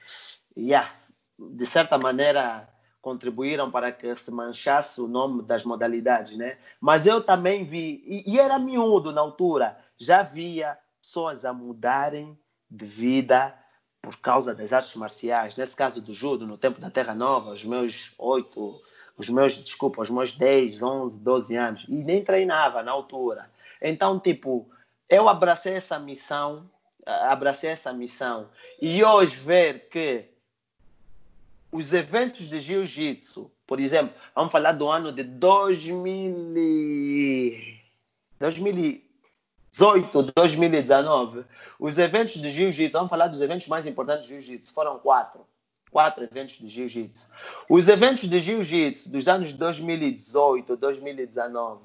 yeah, de certa maneira, contribuíram para que se manchasse o nome das modalidades, né? Mas eu também vi, e, e era miúdo na altura, já via pessoas a mudarem de vida por causa das artes marciais. Nesse caso do judo, no tempo da Terra Nova, os meus oito, os meus, desculpa, os meus 10, 11, 12 anos, e nem treinava na altura. Então, tipo, eu abracei essa missão, abracei essa missão, e hoje ver que os eventos de jiu-jitsu, por exemplo, vamos falar do ano de 2000 2000 2018, 2019, os eventos de jiu-jitsu, vamos falar dos eventos mais importantes de jiu-jitsu, foram quatro. Quatro eventos de jiu-jitsu. Os eventos de jiu-jitsu dos anos 2018, 2019,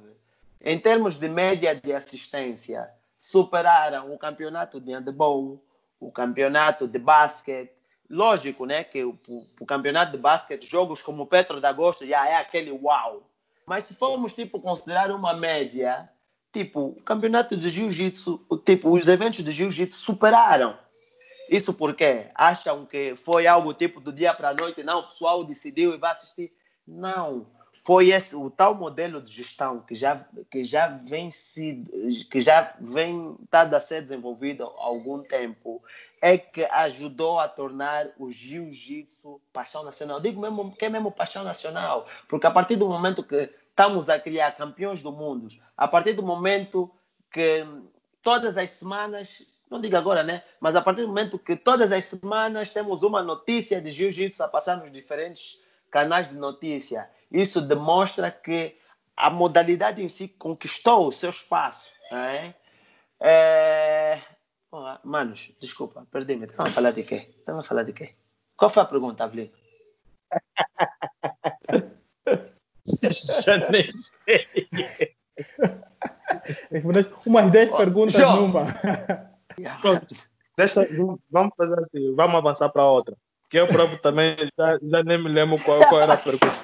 em termos de média de assistência, superaram o campeonato de handball, o campeonato de basquete. Lógico, né, que o, o campeonato de basquete, jogos como o Petro da Agosto já é aquele uau. Mas se formos tipo considerar uma média, tipo, o campeonato de jiu-jitsu, tipo, os eventos de jiu-jitsu superaram. Isso porque acham que foi algo tipo do dia para a noite, não, o pessoal decidiu e vai assistir. Não, foi esse o tal modelo de gestão que já que já vem se que já vem estado a ser desenvolvido há algum tempo é que ajudou a tornar o jiu-jitsu paixão nacional. Digo mesmo que é mesmo paixão nacional, porque a partir do momento que estamos a criar campeões do mundo a partir do momento que todas as semanas, não digo agora, né? Mas a partir do momento que todas as semanas temos uma notícia de jiu-jitsu a passar nos diferentes canais de notícia. Isso demonstra que a modalidade em si conquistou o seu espaço. Né? É... Oh, manos, desculpa, perdi-me. Estava a falar de quê? Estava a falar de quê? Qual foi a pergunta, Avelino? Já nem sei. Umas 10 perguntas João. numa. Deixa, vamos fazer assim, vamos avançar para outra. Que eu próprio também já, já nem me lembro qual, qual era a pergunta.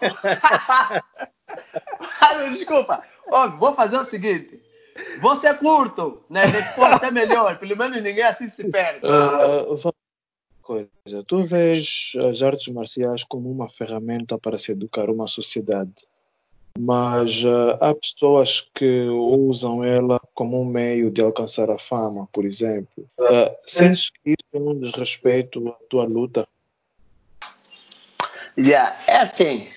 Desculpa. Ó, vou fazer o seguinte. Vou ser curto, né? Depois é melhor. Pelo menos ninguém assim se perde. Uh, coisa. Tu vês as artes marciais como uma ferramenta para se educar uma sociedade, mas uh, há pessoas que usam ela como um meio de alcançar a fama, por exemplo. Uh, sentes que isso é um desrespeito à tua luta? Yeah, é assim.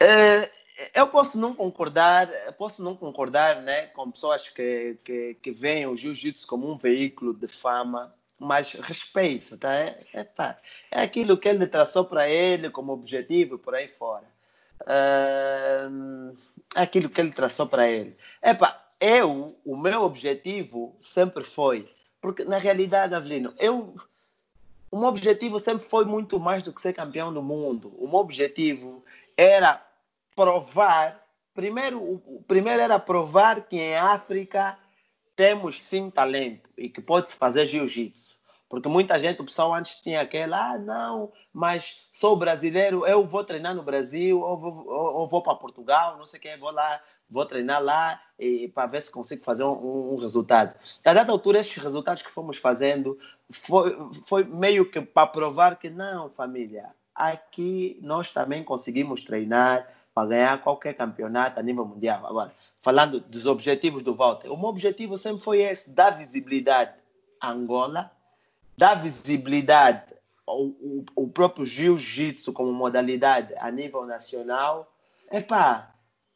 Uh, eu posso não concordar, posso não concordar, né, com pessoas que que, que veem o jiu-jitsu como um veículo de fama mas respeito, tá? É, é, é aquilo que ele traçou para ele como objetivo por aí fora. Uh, aquilo que ele traçou para ele. Pá, eu, o meu objetivo sempre foi, porque na realidade, Avelino, eu, o meu objetivo sempre foi muito mais do que ser campeão do mundo. O meu objetivo era provar, primeiro, o primeiro era provar que em África temos sim talento e que pode-se fazer jiu-jitsu. Porque muita gente, o pessoal antes tinha aquela, ah, não, mas sou brasileiro, eu vou treinar no Brasil, ou vou, ou, ou vou para Portugal, não sei o que, vou lá, vou treinar lá para ver se consigo fazer um, um, resultado. A dada altura, esses resultados que fomos fazendo foi, foi meio que para provar que não, família, aqui nós também conseguimos treinar, para ganhar qualquer campeonato a nível mundial. Agora, falando dos objetivos do Walter, o meu objetivo sempre foi esse: dar visibilidade à Angola, dar visibilidade ao, ao próprio jiu-jitsu como modalidade a nível nacional. Epá,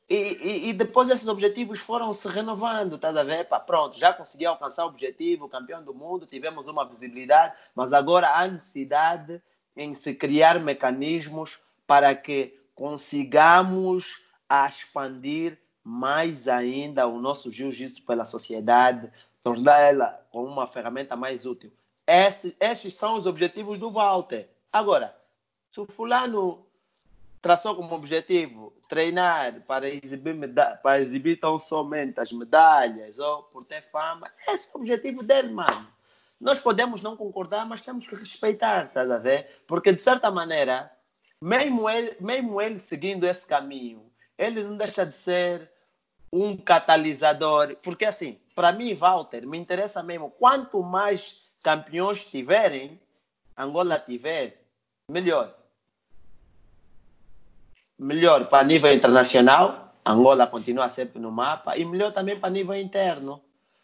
e, e, e, depois esses objetivos foram se renovando, tá a ver? Epá, pronto, já consegui alcançar o objetivo, campeão do mundo, tivemos uma visibilidade, mas agora há necessidade em se criar mecanismos para que consigamos a expandir mais ainda o nosso jiu-jitsu pela sociedade, torná-la como uma ferramenta mais útil. Esses, são os objetivos do Walter. Agora, se o fulano traçou como objetivo treinar para exibir, para exibir tão somente as medalhas ou por ter fama, esse é o objetivo dele, mano. Nós podemos não concordar, mas temos que respeitar, estás a ver? Porque, de certa maneira, mesmo ele, mesmo ele seguindo esse caminho, ele não deixa de ser um catalisador, porque assim, para mim, Walter, me interessa mesmo, quanto mais campeões tiverem, Angola tiver, melhor. Melhor para nível internacional, Angola continua sempre no mapa, e melhor também para nível interno.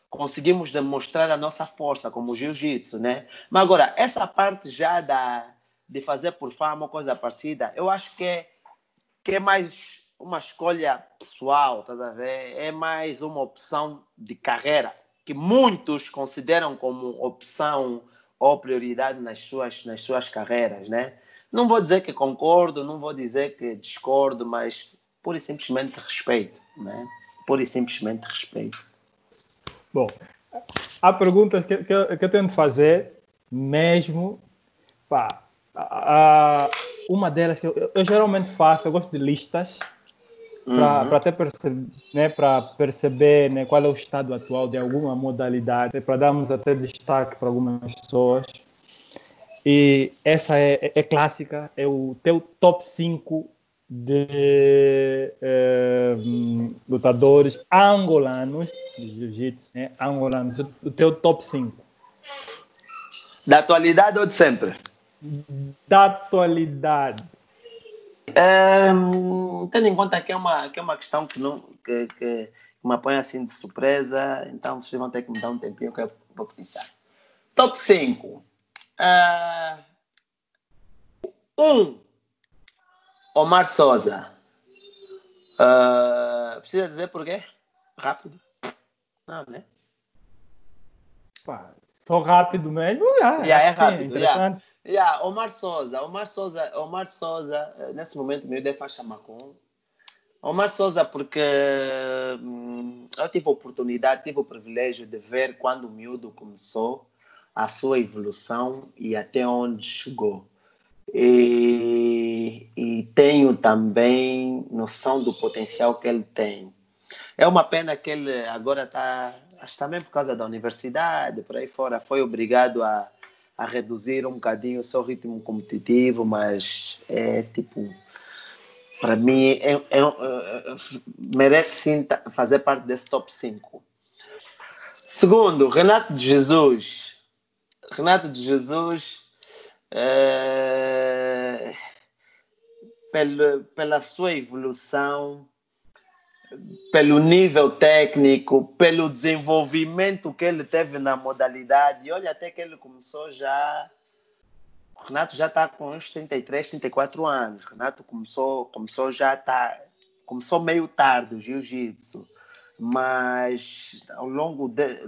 Conseguimos demonstrar a nossa força como jiu-jitsu, né? Mas agora, essa parte já da, de fazer por fama, coisa parecida, eu acho que é, que é mais uma escolha pessoal, tá a ver? É mais uma opção de carreira que muitos consideram como opção ou prioridade nas suas, nas suas carreiras, né? Não vou dizer que concordo, não vou dizer que discordo, mas pura e simplesmente respeito, né? Pura e simplesmente respeito. Bom, há perguntas que, que, que eu tenho de fazer mesmo, pá, a, a, uma delas que eu, eu geralmente faço, eu gosto de listas, para uhum. até perceber, né, para perceber né, qual é o estado atual de alguma modalidade, para darmos até destaque para algumas pessoas. E essa é, é, é, clássica, é o teu top 5 de eh, lutadores angolanos de jiu-jitsu, né, angolanos, o teu top 5. Da atualidade ou de sempre? Da atualidade. Um, tendo em conta que é uma, que é uma questão que, não, que, que me apanha assim de surpresa, então vocês vão ter que me dar um tempinho que eu vou pensar. Top 5. Uh, ah, um, Omar Souza. Uh, precisa dizer porquê? Rápido. Não, né? Pá, só rápido mesmo, já. Yeah, é rápido. Yeah. Yeah, Omar Souza, Omar Souza, Omar Souza, eh, nesse momento meu deve faixa Macon. Omar Souza, porque hum, eu tive a oportunidade, tive o privilégio de ver quando o miúdo começou a sua evolução e até onde chegou. E, e tenho também noção do potencial que ele tem. É uma pena que ele agora está, acho também por causa da universidade, por aí fora, foi obrigado a a reduzir um bocadinho o seu ritmo competitivo, mas é tipo, para mim, é, é, é, merece sim fazer parte desse top 5. Segundo, Renato de Jesus. Renato de Jesus, é, pela, pela sua evolução, pelo nível técnico, pelo desenvolvimento que ele teve na modalidade. E olha, até que ele começou já. O Renato já está com uns 33, 34 anos. O Renato começou, começou já tá, começou meio tarde o jiu-jitsu, mas ao longo de,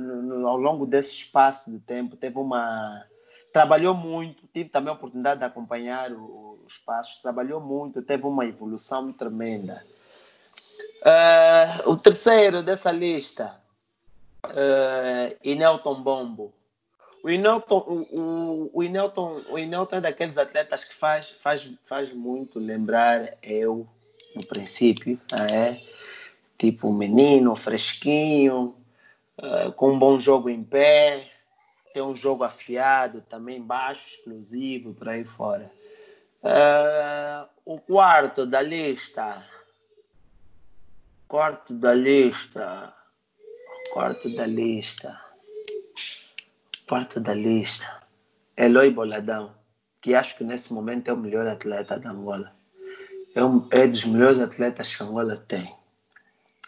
ao longo desse espaço de tempo teve uma trabalhou muito, tive também a oportunidade de acompanhar os passos, trabalhou muito, teve uma evolução tremenda. Uh, o terceiro dessa lista, uh, Inelton Bombo. O Inelton, o, o, Inelton, o Inelton é daqueles atletas que faz, faz, faz muito lembrar eu, no princípio, é? tipo menino, fresquinho, uh, com um bom jogo em pé, tem um jogo afiado, também baixo, explosivo, por aí fora. Uh, o quarto da lista, Corte da lista. Corte da lista. Corte da lista. Eloy Boladão, que acho que nesse momento é o melhor atleta da Angola. É, um, é dos melhores atletas que a Angola tem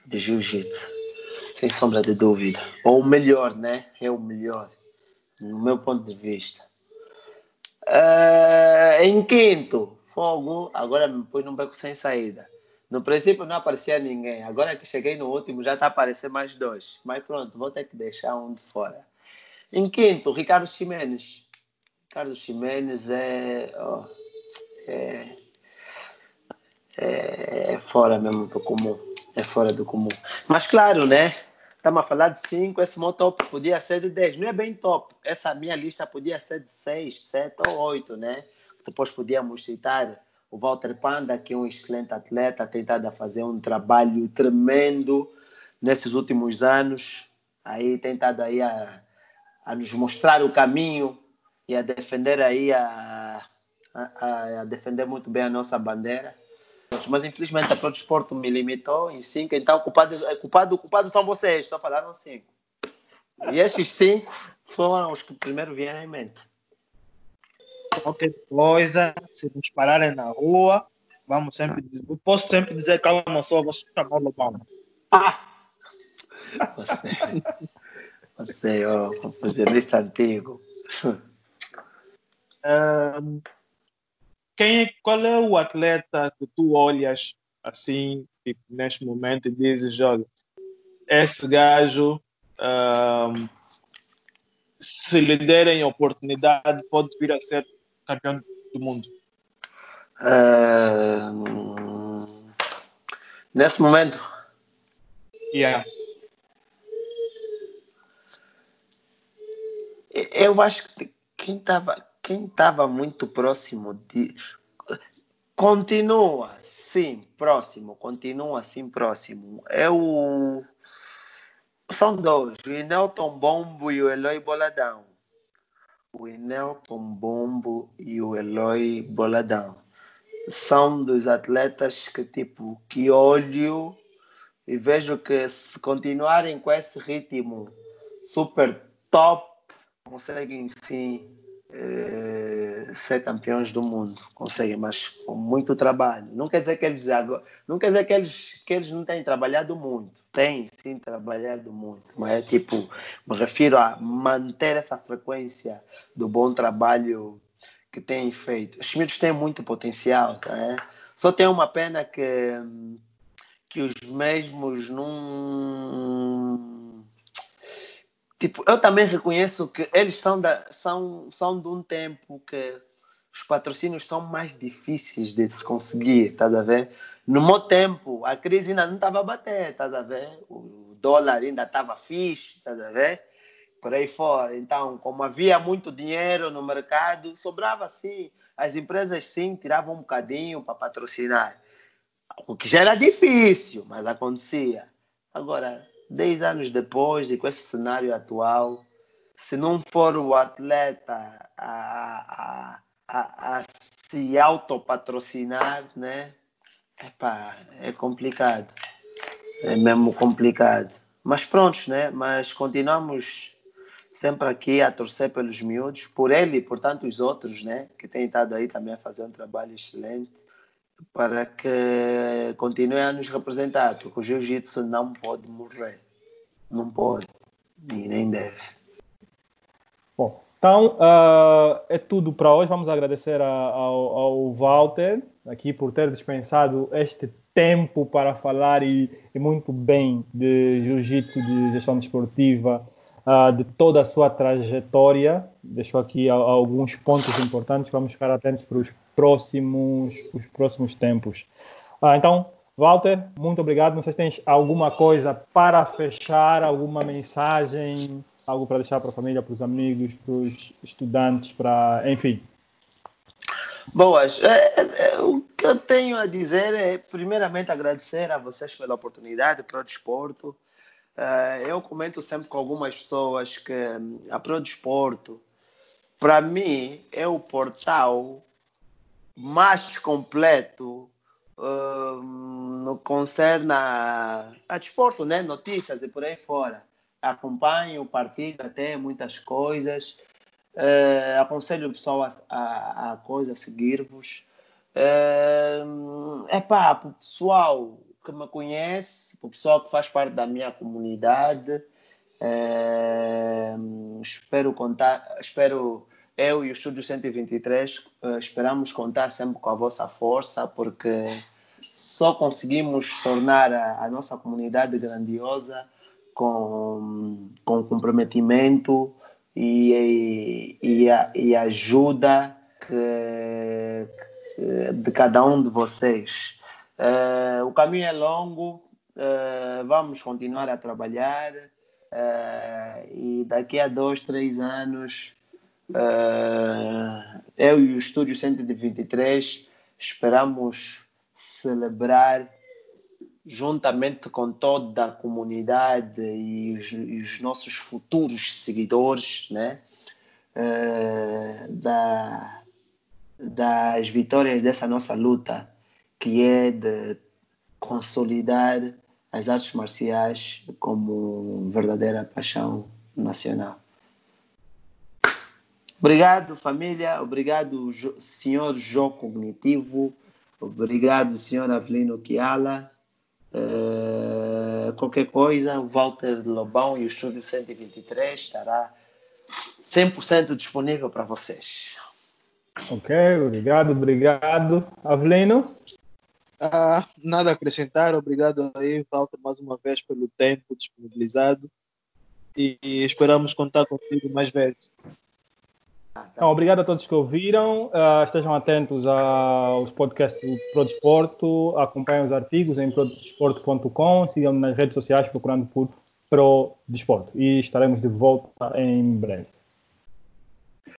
de jiu-jitsu. Sem sombra de dúvida. Ou o melhor, né? É o melhor, no meu ponto de vista. Uh, em quinto, fogo. Agora me pôs num beco sem saída. No princípio não aparecia ninguém. Agora que cheguei no último já está aparecendo mais dois. Mas pronto, vou ter que deixar um de fora. Em quinto, Ricardo Ximenes. Ricardo Ximenes é, oh, é, é, é, fora mesmo do comum. É fora do comum. Mas claro, né? Estamos a falar de cinco, esse meu top podia ser de 10. Não é bem top. Essa minha lista podia ser de 6, 7 ou 8, né? Depois podíamos citar o Walter Panda, que é um excelente atleta, tem estado a fazer um trabalho tremendo nesses últimos anos. Aí tem estado aí a, a nos mostrar o caminho e a defender aí a, a, a, defender muito bem a nossa bandeira. mas infelizmente a Pro Desporto me limitou em cinco, então culpado, culpado, culpado são vocês, só falaram cinco. E esses cinco foram os que primeiro vieram em mente. Qualquer coisa, se nos pararem na rua, vamos sempre dizer, posso sempre dizer calma só, vou chamar o Lobão. Ah! Você, você, jornalista antigo. Um, quem é, qual é o atleta que tu olhas assim, tipo, neste momento e dizes, olha, esse gajo, um, se lhe derem oportunidade, pode vir a ser campeão do mundo? Uh, nesse momento? Yeah. Eu acho que quem estava quem estava muito próximo de. Continua, sim, próximo, continua assim próximo. É o. São dois, o Inelton Bombo e o Eloy Boladão. O Inelton Bombo e o Eloy Boladão. São dos atletas que, tipo, que olho e vejo que se continuarem com esse ritmo super top, conseguem sim eh, ser campeões do mundo, conseguem, mas com muito trabalho. Não quer dizer que eles não quer dizer que eles, que eles não têm trabalhado muito. Têm sim trabalhado muito, mas é tipo, me refiro a manter essa frequência do bom trabalho que têm feito. Os miúdos têm muito potencial, tá? É? Só tem uma pena que que os mesmos não tipo, eu também reconheço que eles são, da, são, são de um tempo que os patrocínios são mais difíceis de se conseguir, estás a ver? No meu tempo, a crise ainda não estava a bater, estás a ver? O dólar ainda estava fixe, estás a ver? Por aí fora. Então, como havia muito dinheiro no mercado, sobrava sim. As empresas sim tiravam um bocadinho para patrocinar. O que já era difícil, mas acontecia. Agora, 10 anos depois e com esse cenário atual, se não for o atleta a, a, a, a se autopatrocinar, né? Epá, é complicado. É mesmo complicado. Mas prontos, né? Mas continuamos sempre aqui a torcer pelos miúdos, por ele e por tantos outros, né? Que têm estado aí também a fazer um trabalho excelente para que continue a nos representar, porque o jiu-jitsu não pode morrer. Não pode. E nem deve. Bom, então uh, é tudo para hoje. Vamos agradecer a, ao, ao, Walter aqui por ter dispensado este tempo para falar e, e muito bem de jiu-jitsu, de gestão desportiva, uh, de toda a sua trajetória. Deixou aqui alguns pontos importantes. Vamos ficar atentos para os próximos, os próximos tempos. Uh, então, Walter, muito obrigado. Não sei se tens alguma coisa para fechar, alguma mensagem, algo para deixar para a família, para os amigos, para os estudantes, para, enfim. Boas. É, é, é, o que eu tenho a dizer é, primeiramente, agradecer a vocês pela oportunidade para o desporto. Uh, eu comento sempre com algumas pessoas que hum, a Pro Desporto, para mim, é o portal mais completo uh, no concerne a, a desporto, né? notícias e por aí fora. Acompanho, partilho até muitas coisas. Uh, aconselho o pessoal a, a, a coisa, a seguir-vos. Uh, é pá, para o pessoal que me conhece, para o pessoal que faz parte da minha comunidade, uh, espero contar, espero eu e o Estúdio 123 uh, esperamos contar sempre com a vossa força, porque só conseguimos tornar a, a nossa comunidade grandiosa com, com comprometimento e, e, a, e ajuda que, que, de cada um de vocês. Uh, o caminho é longo, uh, vamos continuar a trabalhar uh, e daqui a dois, três anos eu e o Estúdio 123 esperamos celebrar juntamente com toda a comunidade e os, e os nossos futuros seguidores, né? Da, das vitórias dessa nossa luta que é de consolidar as artes marciais como verdadeira paixão nacional. Obrigado, família. Obrigado, senhor Jô Cognitivo. Obrigado, senhor Avelino Kiala. Uh, qualquer coisa, o Walter Lobão e o Estúdio 123 estará 100% disponível para vocês. Ok, obrigado, obrigado. Avelino? Ah, nada a acrescentar. Obrigado aí, Walter, mais uma vez pelo tempo disponibilizado e, e esperamos contar contigo mais vezes. Então, obrigado a todos que ouviram. Uh, estejam atentos aos podcasts do Prodesporto. Acompanhem os artigos em prodesporto.com. Sigam nas redes sociais procurando por Pro Desporto. E estaremos de volta em breve.